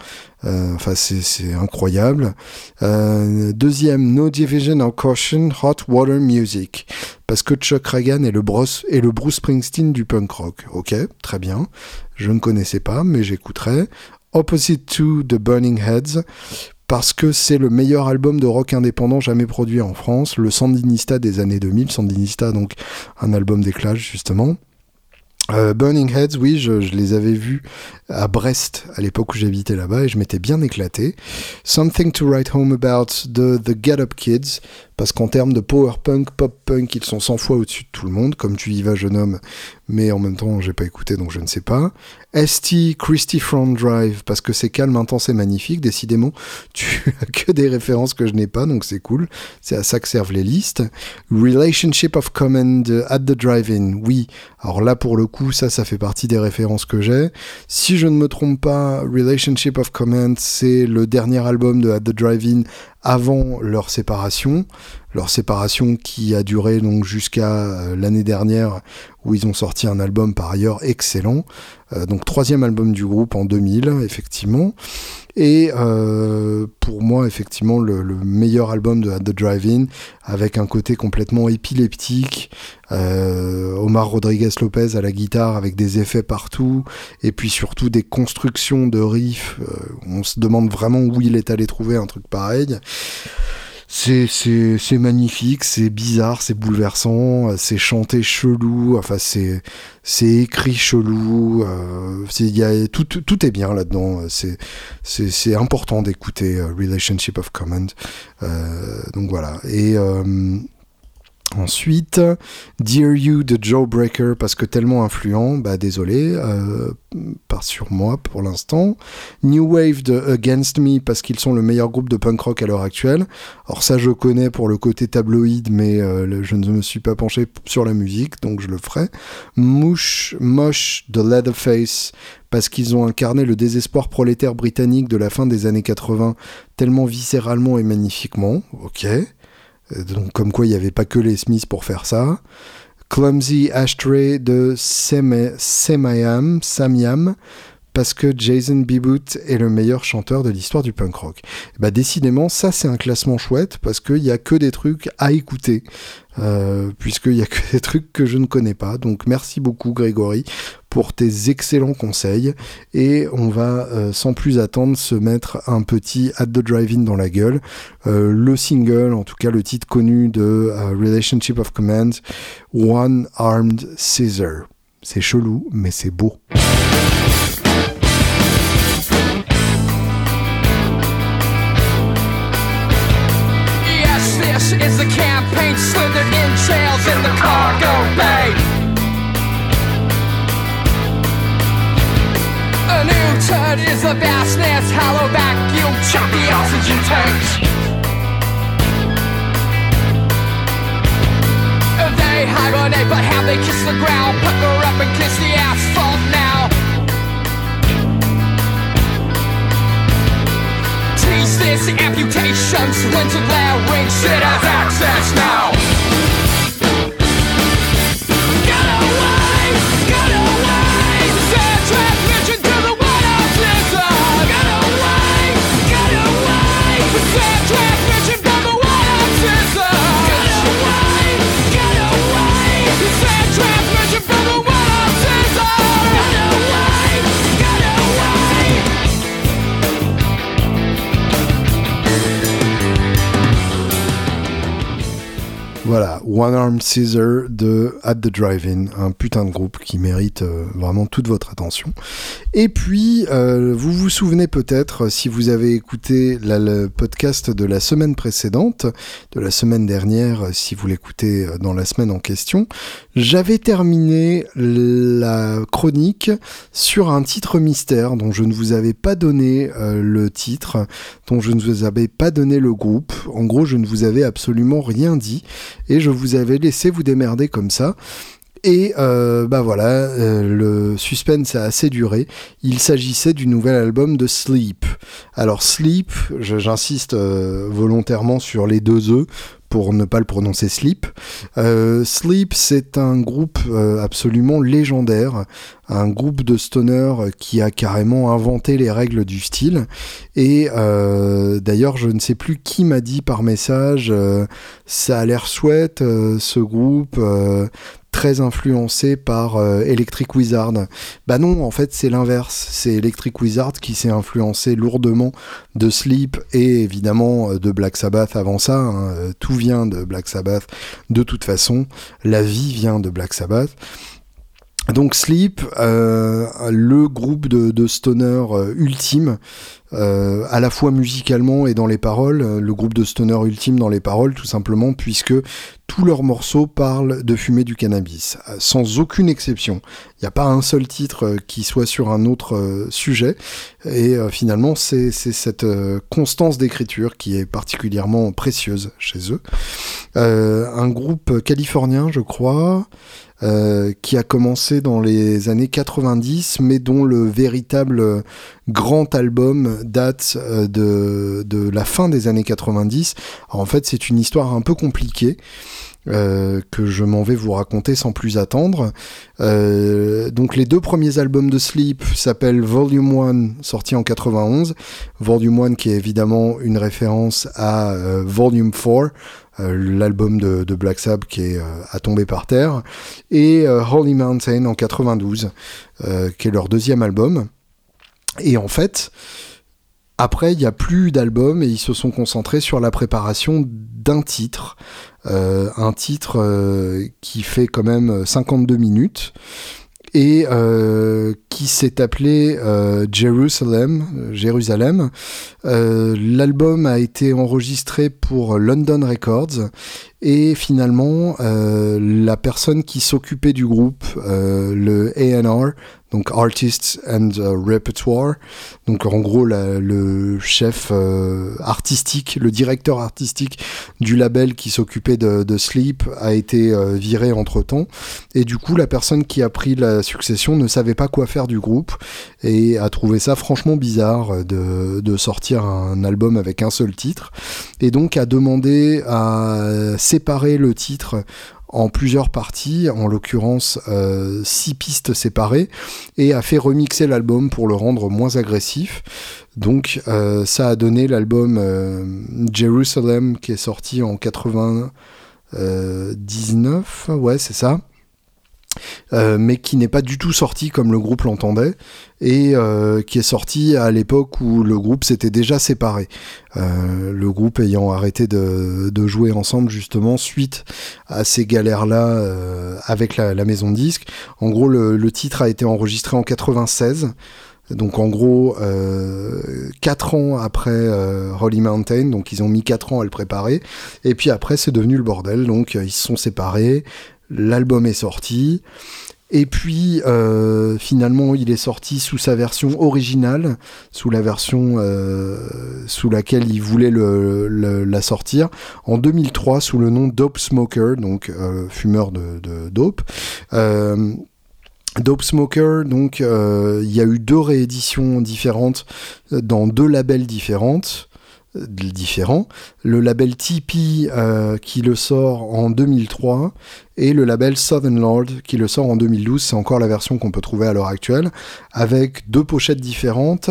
Euh, enfin, c'est incroyable. deuxième, No Division or Caution, Hot Water Music. Parce que Chuck Reagan est le, Bruce, est le Bruce Springsteen du punk rock. Ok, très bien. Je ne connaissais pas, mais j'écouterai. Opposite to The Burning Heads, parce que c'est le meilleur album de rock indépendant jamais produit en France, le Sandinista des années 2000, Sandinista donc un album d'éclage justement. Euh, Burning Heads, oui, je, les avais vus à Brest à l'époque où j'habitais là-bas et je m'étais bien éclaté. Something to Write Home About de The Get Up Kids, parce qu'en termes de power punk, pop punk, ils sont 100 fois au-dessus de tout le monde, comme tu y vas, jeune homme, mais en même temps, j'ai pas écouté donc je ne sais pas. ST Christy Front Drive, parce que c'est calme, intense et magnifique. Décidément, tu as que des références que je n'ai pas, donc c'est cool. C'est à ça que servent les listes. Relationship of Command at the Drive-In, oui. Alors là, pour le coup, ça, ça fait partie des références que j'ai. Si je ne me trompe pas, Relationship of Command, c'est le dernier album de At the Drive-In avant leur séparation, leur séparation qui a duré donc jusqu'à euh, l'année dernière où ils ont sorti un album par ailleurs excellent, euh, donc troisième album du groupe en 2000 effectivement, et euh, pour moi effectivement le, meilleur album de the Drive-In avec un côté complètement épileptique, Omar Rodriguez Lopez à la guitare avec des effets partout, et puis surtout des constructions de riffs, on se demande vraiment où il est allé trouver un truc pareil. C'est, magnifique, c'est bizarre, c'est bouleversant, c'est chanté chelou, enfin c'est, c'est écrit chelou, euh, y a, tout, tout est bien là-dedans. C'est important d'écouter euh, Relationship of Command. Euh, donc voilà. Et euh, Ensuite, Dear You de Joe Breaker, parce que tellement influent, bah désolé, euh, pas sur moi pour l'instant. New Wave de Against Me, parce qu'ils sont le meilleur groupe de punk rock à l'heure actuelle. Alors ça je connais pour le côté tabloïd, mais euh, je ne me suis pas penché sur la musique, donc je le ferai. Mouche, Mosh de Leatherface, parce qu'ils ont incarné le désespoir prolétaire britannique de la fin des années 80 tellement viscéralement et magnifiquement. Ok. Donc comme quoi il n'y avait pas que les Smiths pour faire ça. Clumsy Ashtray de Semayam, Samyam, parce que Jason Biboot est le meilleur chanteur de l'histoire du punk rock. Bah décidément, ça c'est un classement chouette parce qu'il n'y a que des trucs à écouter, euh, puisqu'il n'y a que des trucs que je ne connais pas. Donc merci beaucoup Grégory pour tes excellents conseils et on va euh, sans plus attendre se mettre un petit At the Drive-In dans la gueule. Euh, le single, en tout cas le titre connu de Relationship of Command, One Armed Scissor. C'est chelou, mais c'est beau. Is the vastness, hollow vacuum, choppy oxygen tanks. They hibernate, but how they kiss the ground, pucker up and kiss the asphalt now. Thesis, amputations, winter glare, wings, it has access now. was such Voilà, One Arm Scissor de At the Drive-In, un putain de groupe qui mérite euh, vraiment toute votre attention. Et puis, euh, vous vous souvenez peut-être, si vous avez écouté le podcast de la semaine précédente, de la semaine dernière, si vous l'écoutez euh, dans la semaine en question, j'avais terminé la chronique sur un titre mystère dont je ne vous avais pas donné le titre, dont je ne vous avais pas donné le groupe. En gros, je ne vous avais absolument rien dit et je vous avais laissé vous démerder comme ça. Et euh, bah voilà, euh, le suspense a assez duré. Il s'agissait du nouvel album de Sleep. Alors Sleep, j'insiste euh, volontairement sur les deux E pour ne pas le prononcer Sleep. Sleep, c'est un groupe absolument légendaire, un groupe de stoner qui a carrément inventé les règles du style. Et d'ailleurs, je ne sais plus qui m'a dit par message, ça a l'air chouette ce groupe très influencé par euh, Electric Wizard. Bah non, en fait c'est l'inverse. C'est Electric Wizard qui s'est influencé lourdement de Sleep et évidemment euh, de Black Sabbath avant ça. Hein. Euh, tout vient de Black Sabbath de toute façon. La vie vient de Black Sabbath. Donc Sleep, le groupe de, stoner ultime, euh, à la fois musicalement et dans les paroles, euh, le groupe de stoner ultime dans les paroles, tout simplement, puisque tous leurs morceaux parlent de fumer du cannabis, euh, sans aucune exception. Il n'y a pas un seul titre qui soit sur un autre sujet, et finalement, c'est cette constance d'écriture qui est particulièrement précieuse chez eux. un groupe californien, je crois, qui a commencé dans les années 90, mais dont le véritable grand album date euh, de, la fin des années 90. en fait, c'est une histoire un peu compliquée. Euh, que je m'en vais vous raconter sans plus attendre. Euh, donc les deux premiers albums de Sleep s'appellent Volume 1, sorti en 91. Volume 1 qui est évidemment une référence à Volume 4, l'album de, Black Sabbath qui est à tomber par terre. Et Holy Mountain en 92, qui est leur deuxième album. Et en fait, après, il n'y a plus d'albums et ils se sont concentrés sur la préparation d'un titre. Euh, un titre euh, qui fait quand même 52 minutes et euh, qui s'est appelé Jerusalem. Jérusalem. L'album a été enregistré pour London Records et finalement la personne qui s'occupait du groupe, le A&R, donc Artists and Repertoire. Donc en gros le chef euh, artistique, le directeur artistique du label qui s'occupait de, Sleep a été euh, viré entre temps et du coup la personne qui a pris la succession ne savait pas quoi faire du groupe et a trouvé ça franchement bizarre de, de sortir un album avec un seul titre et donc a demandé à séparer le titre en plusieurs parties, en l'occurrence euh, six pistes séparées, et a fait remixer l'album pour le rendre moins agressif. Donc euh, ça a donné l'album euh, Jerusalem qui est sorti en 99, ouais c'est ça. Euh, mais qui n'est pas du tout sorti comme le groupe l'entendait, et euh, qui est sorti à l'époque où le groupe s'était déjà séparé. Euh, le groupe ayant arrêté de, jouer ensemble justement suite à ces galères-là avec la, maison de disques. En gros, le, titre a été enregistré en 96. Donc en gros, euh, 4 ans après Holy Mountain, donc ils ont mis 4 ans à le préparer, et puis après c'est devenu le bordel, donc ils se sont séparés, l'album est sorti. Et puis euh, finalement, il est sorti sous sa version originale, sous la version euh, sous laquelle il voulait la sortir, en 2003 sous le nom Dope Smoker, donc euh, fumeur de, de dope. Dope Smoker, donc il y a eu deux rééditions différentes dans deux labels différentes différents. Le label Tipeee qui le sort en 2003 et le label Southern Lord qui le sort en 2012. C'est encore la version qu'on peut trouver à l'heure actuelle, avec deux pochettes différentes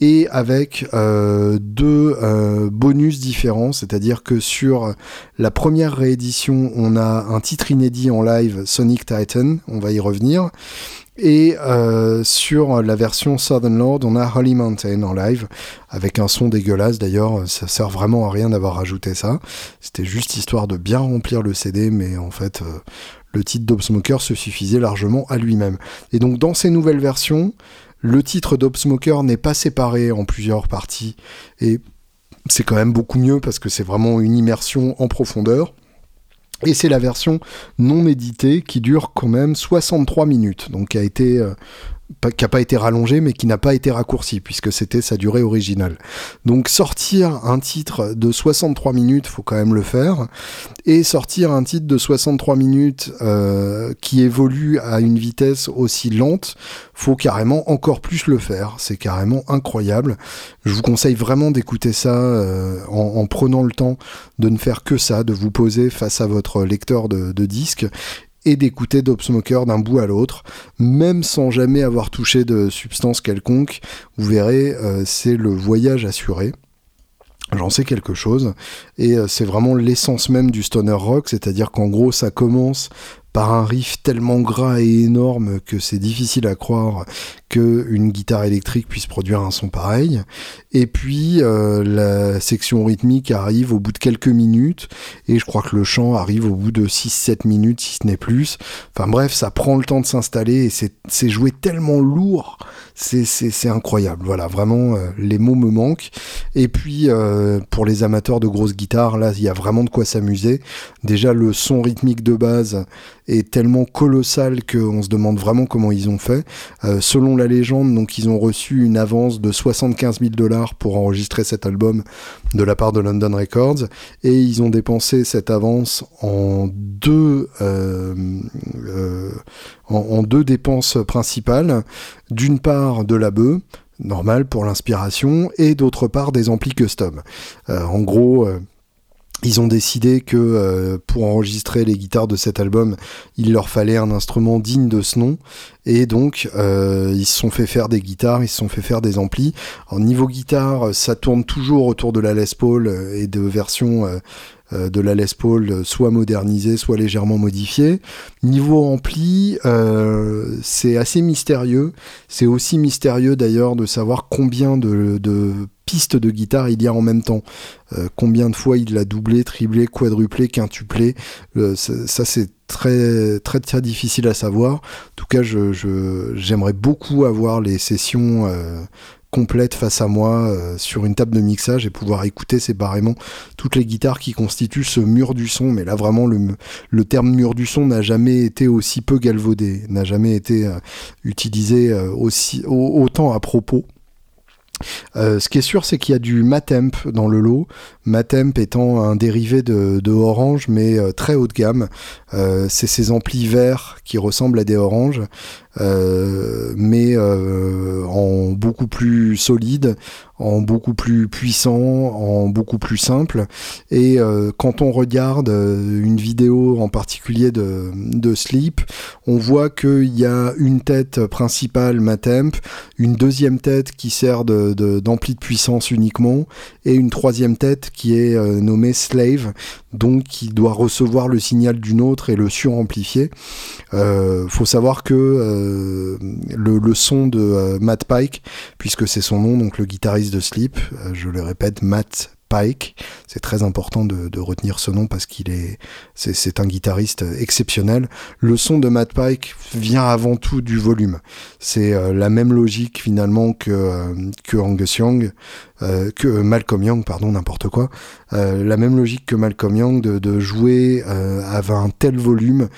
et avec euh, deux euh, bonus différents. C'est-à-dire que sur la première réédition, on a un titre inédit en live, Sonic Titan. On va y revenir. Et euh, sur la version Southern Lord, on a Holy Mountain en live, avec un son dégueulasse d'ailleurs, ça sert vraiment à rien d'avoir rajouté ça. C'était juste histoire de bien remplir le CD, mais en fait, euh, le titre d'Obsmoker se suffisait largement à lui-même. Et donc dans ces nouvelles versions, le titre d'Obsmoker n'est pas séparé en plusieurs parties, et c'est quand même beaucoup mieux parce que c'est vraiment une immersion en profondeur. Et c'est la version non éditée qui dure quand même 63 minutes, donc qui a été euh, qui n'a pas été rallongée mais qui n'a pas été raccourcie puisque c'était sa durée originale. Donc sortir un titre de 63 minutes, faut quand même le faire, et sortir un titre de 63 minutes euh, qui évolue à une vitesse aussi lente, faut carrément encore plus le faire. C'est carrément incroyable. Je vous conseille vraiment d'écouter ça euh, en, prenant le temps de ne faire que ça, de vous poser face à votre lecteur de, de disques et d'écouter Dope Smoker d'un bout à l'autre, même sans jamais avoir touché de substance quelconque. Vous verrez, euh, c'est le voyage assuré. J'en sais quelque chose et euh, c'est vraiment l'essence même du stoner rock, c'est-à-dire qu'en gros ça commence par un riff tellement gras et énorme que c'est difficile à croire qu'une guitare électrique puisse produire un son pareil. Et puis euh, la section rythmique arrive au bout de quelques minutes, et je crois que le chant arrive au bout de 6-7 minutes, si ce n'est plus. Enfin bref, ça prend le temps de s'installer, et c'est joué tellement lourd, c'est incroyable. Voilà, vraiment, euh, les mots me manquent. Et puis, euh, pour les amateurs de grosses guitares, là, il y a vraiment de quoi s'amuser. Déjà, le son rythmique de base est tellement colossal qu'on se demande vraiment comment ils ont fait. selon la légende, donc ils ont reçu une avance de 75 000 dollars pour enregistrer cet album de la part de London Records, et ils ont dépensé cette avance en deux, euh, euh, en, deux dépenses principales. D'une part de la bœuf, normal pour l'inspiration, et d'autre part des amplis custom. Euh, en gros ils ont décidé que euh, pour enregistrer les guitares de cet album, il leur fallait un instrument digne de ce nom. Et donc, euh, ils se sont fait faire des guitares, ils se sont fait faire des amplis. En niveau guitare, ça tourne toujours autour de la Les Paul et de versions euh, de la Les Paul soit modernisée, soit légèrement modifiée. Niveau ampli, c'est assez mystérieux. C'est aussi mystérieux d'ailleurs de savoir combien de, pistes de guitare il y a en même temps. Euh, combien de fois il l'a doublé, triplé, quadruplé, quintuplé. Euh, ça, c'est très, très très difficile à savoir. En tout cas, j'aimerais beaucoup avoir les sessions euh, complètes face à moi sur une table de mixage et pouvoir écouter séparément toutes les guitares qui constituent ce mur du son. Mais là, vraiment, le, terme mur du son n'a jamais été aussi peu galvaudé, n'a jamais été utilisé aussi autant à propos. Euh, ce qui est sûr, c'est qu'il y a du Matemp dans le lot. Matemp étant un dérivé de, Orange, mais euh, très haut de gamme. Euh, c'est ces amplis verts qui ressemblent à des oranges, mais en beaucoup plus solide, en beaucoup plus puissant, en beaucoup plus simple. Et euh, quand on regarde euh, une vidéo en particulier de, Sleep, on voit qu'il y a une tête principale Matemp, une deuxième tête qui sert d'ampli de, de, puissance uniquement, et une troisième tête qui est euh, nommée Slave, donc qui doit recevoir le signal d'une autre et le suramplifier. Euh, faut savoir que le, le, son de Matt Pike, puisque c'est son nom, donc le guitariste de Sleep, euh, je le répète, Matt Pike. C'est très important de, retenir ce nom parce qu'il est, c'est, un guitariste exceptionnel. Le son de Matt Pike vient avant tout du volume. C'est euh, la même logique finalement que, euh, que Angus Young, que Malcolm Young, pardon, n'importe quoi. la même logique que Malcolm Young de, de jouer avec un tel volume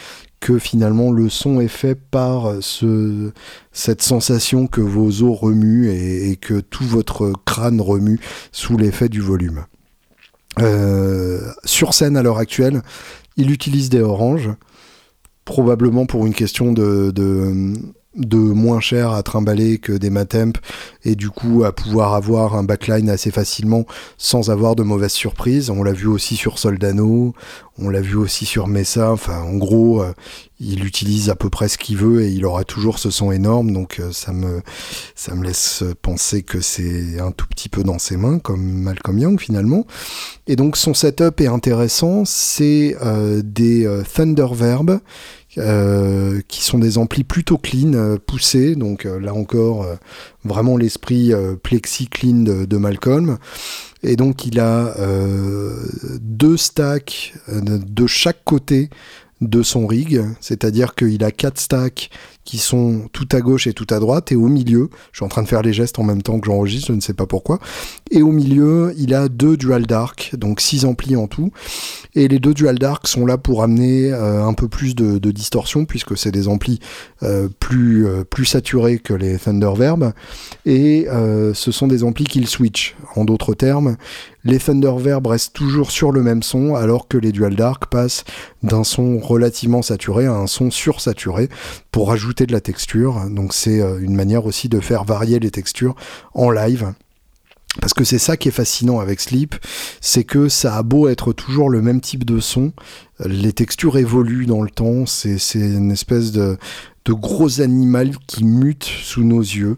que finalement le son est fait par ce, cette sensation que vos os remuent et, que tout votre crâne remue sous l'effet du volume. Euh, sur scène à l'heure actuelle, il utilise des oranges, probablement pour une question de, de moins cher à trimballer que des Matemp et du coup à pouvoir avoir un backline assez facilement sans avoir de mauvaises surprises. On l'a vu aussi sur Soldano, on l'a vu aussi sur Mesa. Enfin, en gros, euh, il utilise à peu près ce qu'il veut et il aura toujours ce son énorme. Donc euh, ça me ça me laisse penser que c'est un tout petit peu dans ses mains, comme Malcolm Young finalement. Et donc son setup est intéressant. C'est euh, des Thunder Verb euh, qui sont des amplis plutôt clean, euh, poussés. Donc euh, là encore, vraiment l'esprit plexi clean de, Malcolm. Et donc il a deux stacks de chaque côté de son rig, c'est-à-dire qu'il a quatre stacks qui sont tout à gauche et tout à droite, et au milieu, je suis en train de faire les gestes en même temps que j'enregistre, je ne sais pas pourquoi, et au milieu, il a deux dual dark, donc six amplis en tout, et les deux dual dark sont là pour amener euh, un peu plus de, distorsion, puisque c'est des amplis euh, plus, euh, plus saturés que les Thunder Verb, et ce sont des amplis qu'ils switch. En d'autres termes, les Thunder Verb restent toujours sur le même son, alors que les Dual Dark passent d'un son relativement saturé à un son sursaturé pour de la texture. Donc c'est euh, une manière aussi de faire varier les textures en live. Parce que c'est ça qui est fascinant avec Sleep, c'est que ça a beau être toujours le même type de son, les textures évoluent dans le temps, c'est une espèce de, de gros animal qui mute sous nos yeux.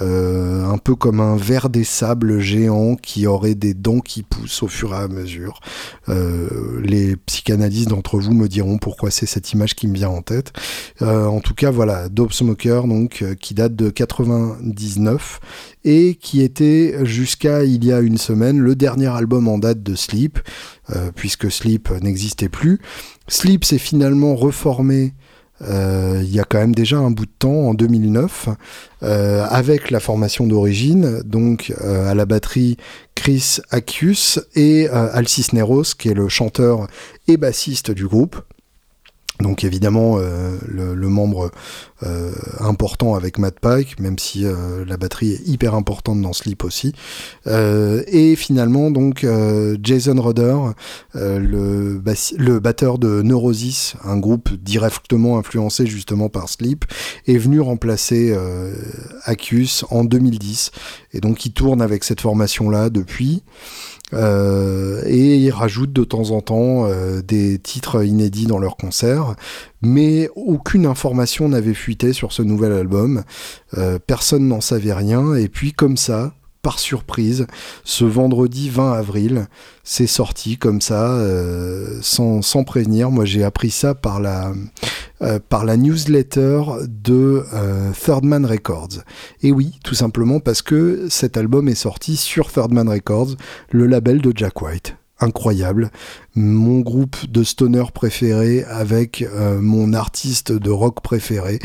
Euh, un peu comme un ver des sables géant qui aurait des dents qui poussent au fur et à mesure. Euh, les psychanalystes d'entre vous me diront pourquoi c'est cette image qui me vient en tête. Euh, en tout cas, voilà, Dope Smoker, donc, qui date de 99 et qui était jusqu'à il y a une semaine le dernier album en date de Sleep, puisque Sleep n'existait plus. Sleep s'est finalement reformé euh, il y a quand même déjà un bout de temps, en 2009, euh, avec la formation d'origine, donc euh, à la batterie Chris Akius et Al Cisneros, qui est le chanteur et bassiste du groupe. Donc évidemment euh, le, membre euh, important avec Matt Pike, même si euh, la batterie est hyper importante dans Sleep aussi. et finalement donc Jason Rudder, le, batteur de Neurosis, un groupe directement influencé justement par Sleep, est venu remplacer Acus en 2010. Et donc il tourne avec cette formation là depuis. Euh, et ils rajoutent de temps en temps euh, des titres inédits dans leurs concerts, mais aucune information n'avait fuité sur ce nouvel album. Euh, personne n'en savait rien, et puis comme ça, par surprise, ce vendredi 20 avril, c'est sorti comme ça, euh, sans, sans, prévenir. Moi, j'ai appris ça par la, euh, par la newsletter de euh, Third Man Records. Et oui, tout simplement parce que cet album est sorti sur Third Man Records, le label de Jack White incroyable. Mon groupe de stoner préféré avec mon artiste de rock préféré.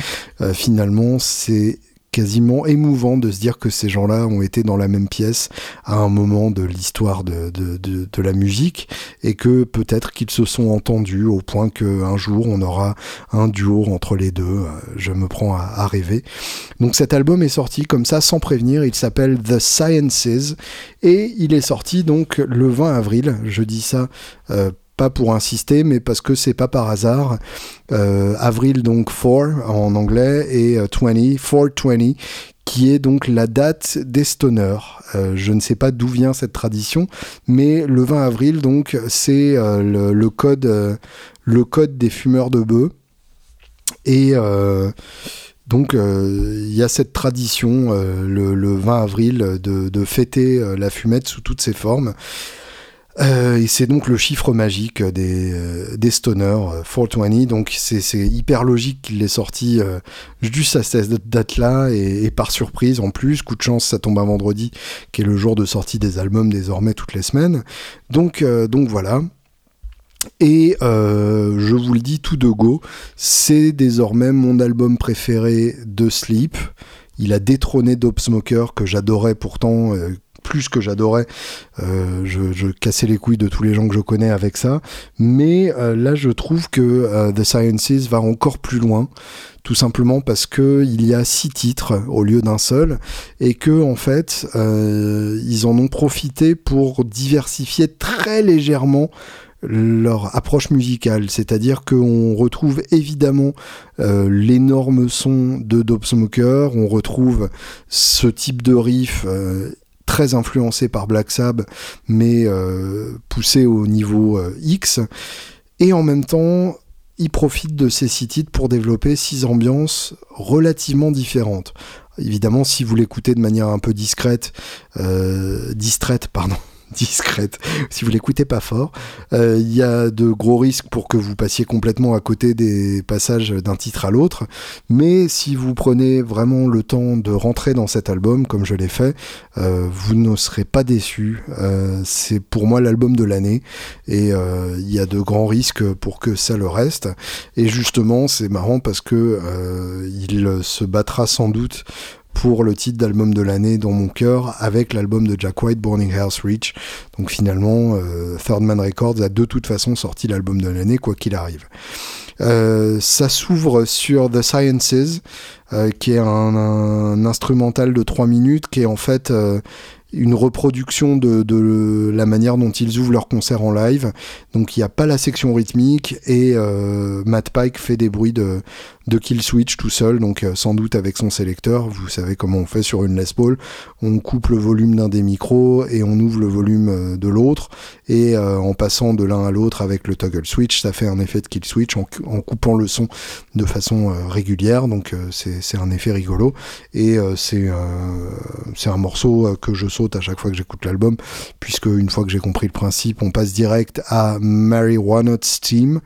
finalement, c'est quasiment émouvant de se dire que ces gens-là ont été dans la même pièce à un moment de l'histoire de, de, de, la musique et que peut-être qu'ils se sont entendus au point qu'un jour on aura un duo entre les deux. Euh, je me prends à, rêver. Donc cet album est sorti comme ça sans prévenir. Il s'appelle The Sciences et il est sorti donc le 20 avril. Je dis ça euh, pas pour insister, mais parce que c'est pas par hasard. Euh, avril, donc 4 en anglais, et 20, euh, 420, qui est donc la date des stoners. Euh, je ne sais pas d'où vient cette tradition, mais le 20 avril, donc, c'est le, code, le code des fumeurs de bœufs. Et. Donc il y a cette tradition le, 20 avril de, de fêter la fumette sous toutes ses formes. Euh, et c'est donc le chiffre magique des, euh, des stoners, 420. Euh, donc c'est hyper logique qu'il l'ait sorti juste à cette date-là et, par surprise en plus. Coup de chance, ça tombe un vendredi, qui est le jour de sortie des albums désormais toutes les semaines. Donc, donc voilà. Et je vous le dis tout de go, c'est désormais mon album préféré de Sleep. Il a détrôné Dope Smoker que j'adorais pourtant, plus que j'adorais. Euh, je, cassais les couilles de tous les gens que je connais avec ça. Mais euh, là, je trouve que euh, The Sciences va encore plus loin tout simplement parce que il y a six titres au lieu d'un seul et que en fait ils en ont profité pour diversifier très légèrement leur approche musicale, c'est-à-dire qu'on retrouve évidemment l'énorme son de Dope Smoker, on retrouve ce type de riff très influencé par Black Sabbath, mais euh, poussé au niveau X, et en même temps, il profite de ces six titres pour développer six ambiances relativement différentes. Évidemment, si vous l'écoutez de manière un peu discrète, distraite, pardon, discrète, si vous l'écoutez pas fort. Euh, il y a de gros risques pour que vous passiez complètement à côté des passages d'un titre à l'autre, mais si vous prenez vraiment le temps de rentrer dans cet album, comme je l'ai fait, euh, vous ne serez pas déçu. Euh, c'est pour moi l'album de l'année, et il y a de grands risques pour que ça le reste. Et justement, c'est marrant parce que il se battra sans doute pour le titre d'album de l'année dans mon cœur avec l'album de Jack White, Burning House Reach. Donc finalement, euh, Third Man Records a de toute façon sorti l'album de l'année, quoi qu'il arrive. Euh, ça s'ouvre sur The Sciences, euh, qui est un, instrumental de 3 minutes, qui est en fait une reproduction de, la manière dont ils ouvrent leur concert en live. Donc il n'y a pas la section rythmique et Matt Pike fait des bruits de, de kill switch tout seul, donc euh, sans doute avec son sélecteur. Vous savez comment on fait sur une Les Paul. On coupe le volume d'un des micros et on ouvre le volume euh, de l'autre. Et euh, en passant de l'un à l'autre avec le toggle switch, ça fait un effet de kill switch en, coupant le son de façon régulière. Donc c'est un effet rigolo. Et c'est un morceau que je saute à chaque fois que j'écoute l'album, puisque une fois que j'ai compris le principe, on passe direct à Marijuana Steam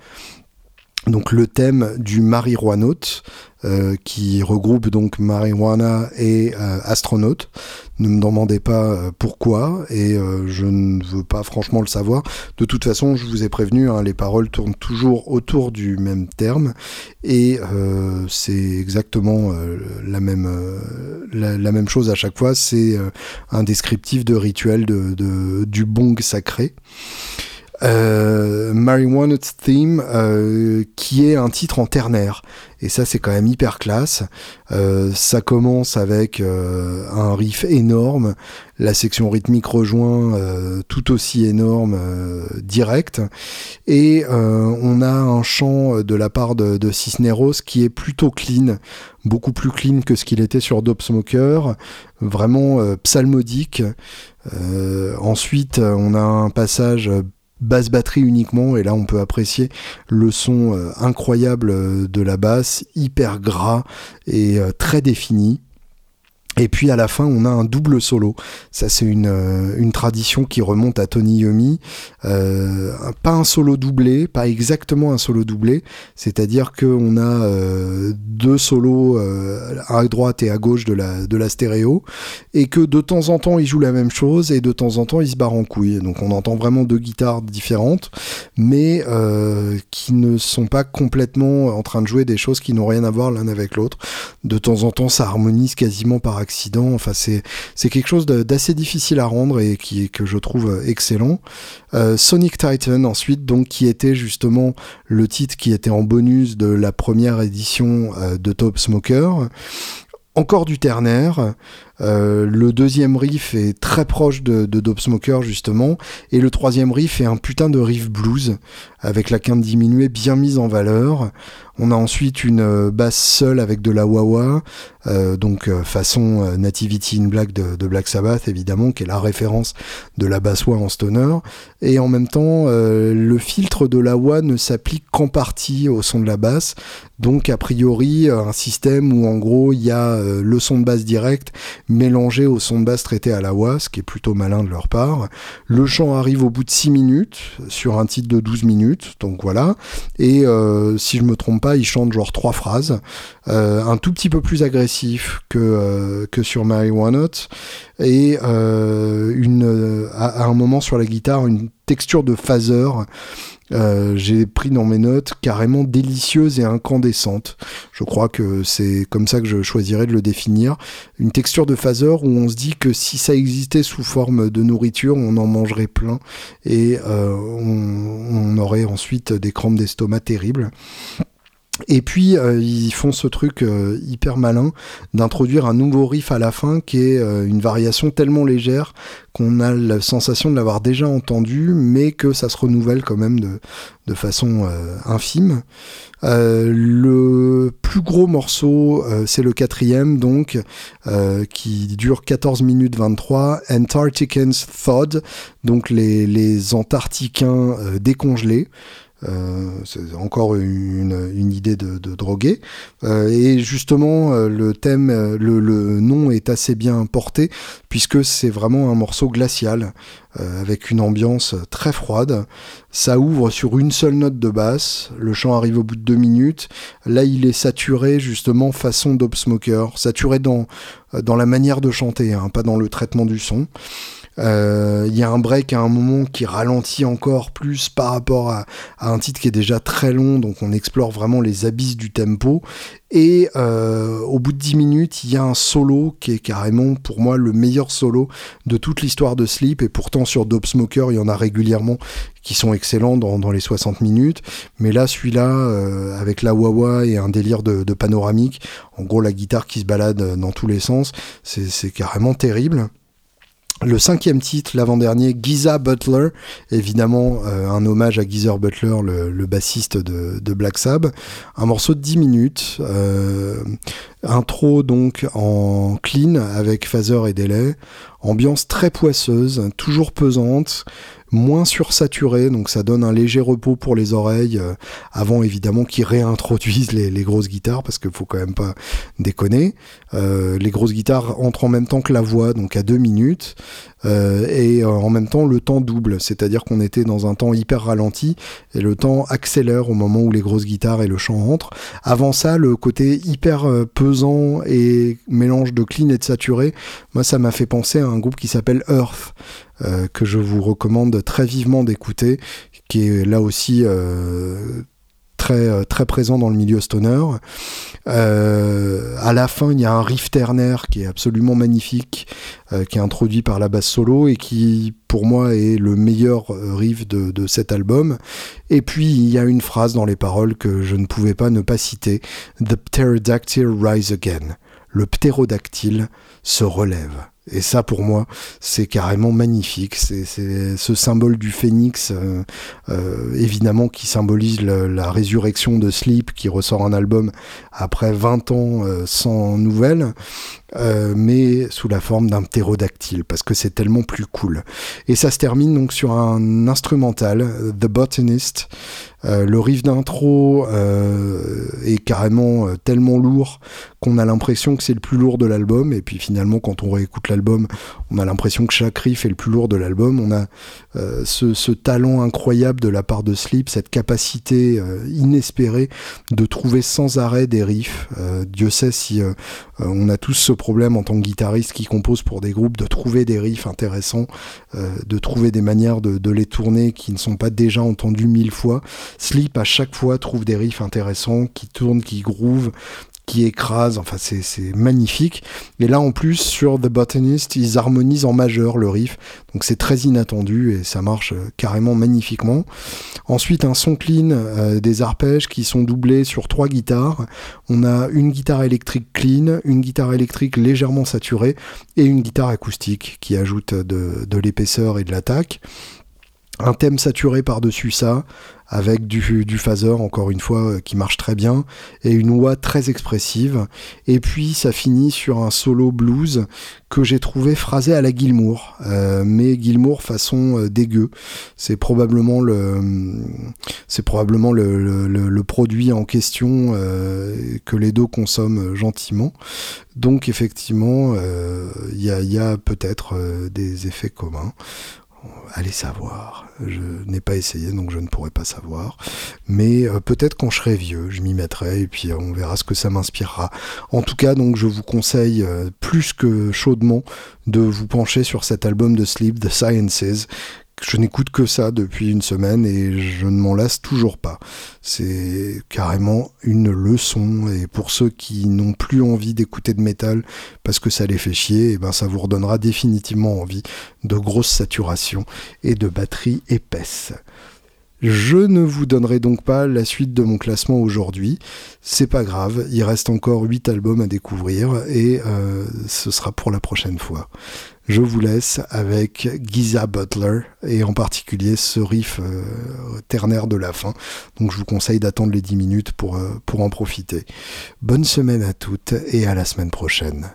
donc le thème du marijuanote euh, qui regroupe donc marijuana et euh, astronaute. Ne me demandez pas euh, pourquoi et euh, je ne veux pas franchement le savoir. De toute façon, je vous ai prévenu, hein, les paroles tournent toujours autour du même terme et c'est exactement la même même chose à chaque fois. C'est un descriptif de rituel de du bong sacré. Euh, Theme, euh, qui est un titre en ternaire. Et ça, c'est quand même hyper classe. Euh, ça commence avec euh, un riff énorme, la section rythmique rejoint tout aussi énorme, direct. Et on a un chant de la part de, de, Cisneros qui est plutôt clean, beaucoup plus clean que ce qu'il était sur Dope Smoker, vraiment psalmodique. ensuite, on a un passage basse batterie uniquement et là on peut apprécier le son euh, incroyable euh, de la basse hyper gras et euh, très défini et puis à la fin, on a un double solo. Ça, c'est une, euh, tradition qui remonte à Tony Yomi. Euh, pas un solo doublé, pas exactement un solo doublé. C'est-à-dire qu'on a euh, deux solos à droite et à gauche de la, de la stéréo. Et que de temps en temps, il joue la même chose et de temps en temps, il se barre en couille. Donc on entend vraiment deux guitares différentes, mais qui ne sont pas complètement en train de jouer des choses qui n'ont rien à voir l'un avec l'autre. De temps en temps, ça harmonise quasiment par accident. Enfin, c'est c'est quelque chose d'assez difficile à rendre et qui que je trouve excellent. Euh, Sonic Titan ensuite, donc qui était justement le titre qui était en bonus de la première édition euh, de Top Smoker. Encore du ternaire, euh, le deuxième riff est très proche de, Dope Smoker justement, et le troisième riff est un putain de riff blues avec la quinte diminuée bien mise en valeur. On a ensuite une euh, basse seule avec de la wah-wah, euh, donc façon Nativity in Black de, Black Sabbath évidemment, qui est la référence de la basse wah en stoner. Et en même temps, le filtre de la wah ne s'applique qu'en partie au son de la basse. Donc a priori, un système où en gros il y a le son de basse direct mélangé au son de basse traité à la wah, ce qui est plutôt malin de leur part. Le chant arrive au bout de 6 minutes sur un titre de 12 minutes, donc voilà. Et si je me trompe il chante genre trois phrases, euh, un tout petit peu plus agressif que, euh, que sur Marijuana et euh, une, à, un moment sur la guitare, une texture de phaser. J'ai pris dans mes notes carrément délicieuse et incandescente. Je crois que c'est comme ça que je choisirais de le définir. Une texture de phaser où on se dit que si ça existait sous forme de nourriture, on en mangerait plein et on, on, aurait ensuite des crampes d'estomac terribles. Et puis euh, ils font ce truc euh, hyper malin d'introduire un nouveau riff à la fin qui est euh, une variation tellement légère qu'on a la sensation de l'avoir déjà entendu, mais que ça se renouvelle quand même de, façon infime. le plus gros morceau, c'est le quatrième, donc, qui dure 14 minutes 23, Antarcticans Thawed, donc les, les Antarcticains décongelés. Euh, c'est encore une, idée de, droguer. Euh, et justement, euh, le thème, le, le, nom est assez bien porté puisque c'est vraiment un morceau glacial avec une ambiance très froide. Ça ouvre sur une seule note de basse. Le chant arrive au bout de deux minutes. Là, il est saturé justement façon Dope Smoker, saturé dans dans la manière de chanter, hein, pas dans le traitement du son. Euh, il y a un break à un moment qui ralentit encore plus par rapport à, un titre qui est déjà très long, donc on explore vraiment les abysses du tempo. Et euh, au bout de 10 minutes, il y a un solo qui est carrément pour moi le meilleur solo de toute l'histoire de Sleep. Et pourtant sur Dope Smoker, il y en a régulièrement qui sont excellents dans, les 60 minutes. Mais là, celui-là, euh, avec la wah et un délire de, de panoramique, en gros la guitare qui se balade dans tous les sens, c'est carrément terrible. Le cinquième titre, l'avant-dernier, Giza Butler, évidemment euh, un hommage à Geezer Butler, le, bassiste de, Black Sabbath. Un morceau de 10 minutes, euh, intro donc en clean avec phaser et délai, ambiance très poisseuse, toujours pesante, moins sursaturé, donc ça donne un léger repos pour les oreilles, euh, avant évidemment qu'ils réintroduisent les, grosses guitares, parce qu'il faut quand même pas déconner. Euh, les grosses guitares entrent en même temps que la voix, donc à deux minutes, euh, et en même temps le temps double, c'est-à-dire qu'on était dans un temps hyper ralenti, et le temps accélère au moment où les grosses guitares et le chant entrent. Avant ça, le côté hyper pesant et mélange de clean et de saturé, moi ça m'a fait penser à un groupe qui s'appelle Earth. Euh, que je vous recommande très vivement d'écouter, qui est là aussi euh, très, euh, très présent dans le milieu stoner. à la fin, il y a un riff ternaire qui est absolument magnifique, qui est introduit par la basse solo et qui, pour moi, est le meilleur riff de, de, cet album. Et puis, il y a une phrase dans les paroles que je ne pouvais pas ne pas citer The pterodactyl rise again. Le ptérodactyle se relève. Et ça, pour moi, c'est carrément magnifique. C'est ce symbole du phénix, euh, euh, évidemment, qui symbolise la résurrection de Sleep, qui ressort un album après 20 ans euh, sans nouvelles. Euh, mais sous la forme d'un ptérodactyle, parce que c'est tellement plus cool. Et ça se termine donc sur un instrumental, The Botanist. Euh, le riff d'intro euh, est carrément tellement lourd qu'on a l'impression que c'est le plus lourd de l'album, et puis finalement quand on réécoute l'album, on a l'impression que chaque riff est le plus lourd de l'album. On a ce, ce, talent incroyable de la part de Sleep, cette capacité inespérée de trouver sans arrêt des riffs. Dieu sait si on a tous ce en tant que guitariste qui compose pour des groupes de trouver des riffs intéressants, euh, de trouver des manières de, les tourner qui ne sont pas déjà entendus mille fois. Sleep à chaque fois trouve des riffs intéressants qui tournent, qui groove, qui écrase, enfin c'est magnifique. Et là en plus sur The Botanist, ils harmonisent en majeur le riff, donc c'est très inattendu et ça marche euh, carrément magnifiquement. Ensuite un son clean, euh, des arpèges qui sont doublés sur trois guitares. On a une guitare électrique clean, une guitare électrique légèrement saturée et une guitare acoustique qui ajoute de, de l'épaisseur et de l'attaque un thème saturé par-dessus ça, avec du, phaser, encore une fois, euh, qui marche très bien, et une voix très expressive. Et puis ça finit sur un solo blues que j'ai trouvé phrasé à la Gilmour, euh, mais Gilmour façon euh, dégueu. C'est probablement le, produit en question que les deux consomment gentiment. Donc effectivement, il y a peut-être des effets communs allez savoir. Je n'ai pas essayé, donc je ne pourrais pas savoir. Mais euh, peut-être quand je serai vieux, je m'y mettrai et puis euh, on verra ce que ça m'inspirera. En tout cas, donc je vous conseille euh, plus que chaudement de vous pencher sur cet album de Sleep, The Sciences, je n'écoute que ça depuis une semaine et je ne m'en lasse toujours pas. C'est carrément une leçon et pour ceux qui n'ont plus envie d'écouter de métal parce que ça les fait chier, eh ben ça vous redonnera définitivement envie de grosses saturations et de batteries épaisses. Je ne vous donnerai donc pas la suite de mon classement aujourd'hui. C'est pas grave, il reste encore 8 albums à découvrir et euh, ce sera pour la prochaine fois. Je vous laisse avec Giza Butler et en particulier ce riff euh, ternaire de la fin. Donc je vous conseille d'attendre les 10 minutes pour, euh, pour en profiter. Bonne semaine à toutes et à la semaine prochaine.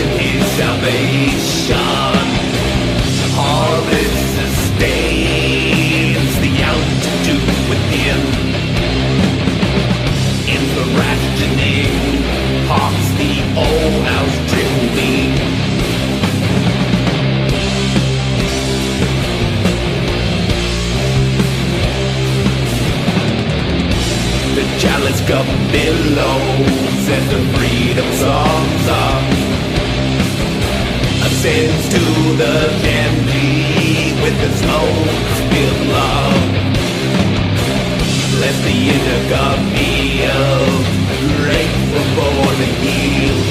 to his salvation. All sustains the out to do within. In the the old. The chalice cup billows and the freedom songs are listens to the family with its own love. Let the inner God be for the healing.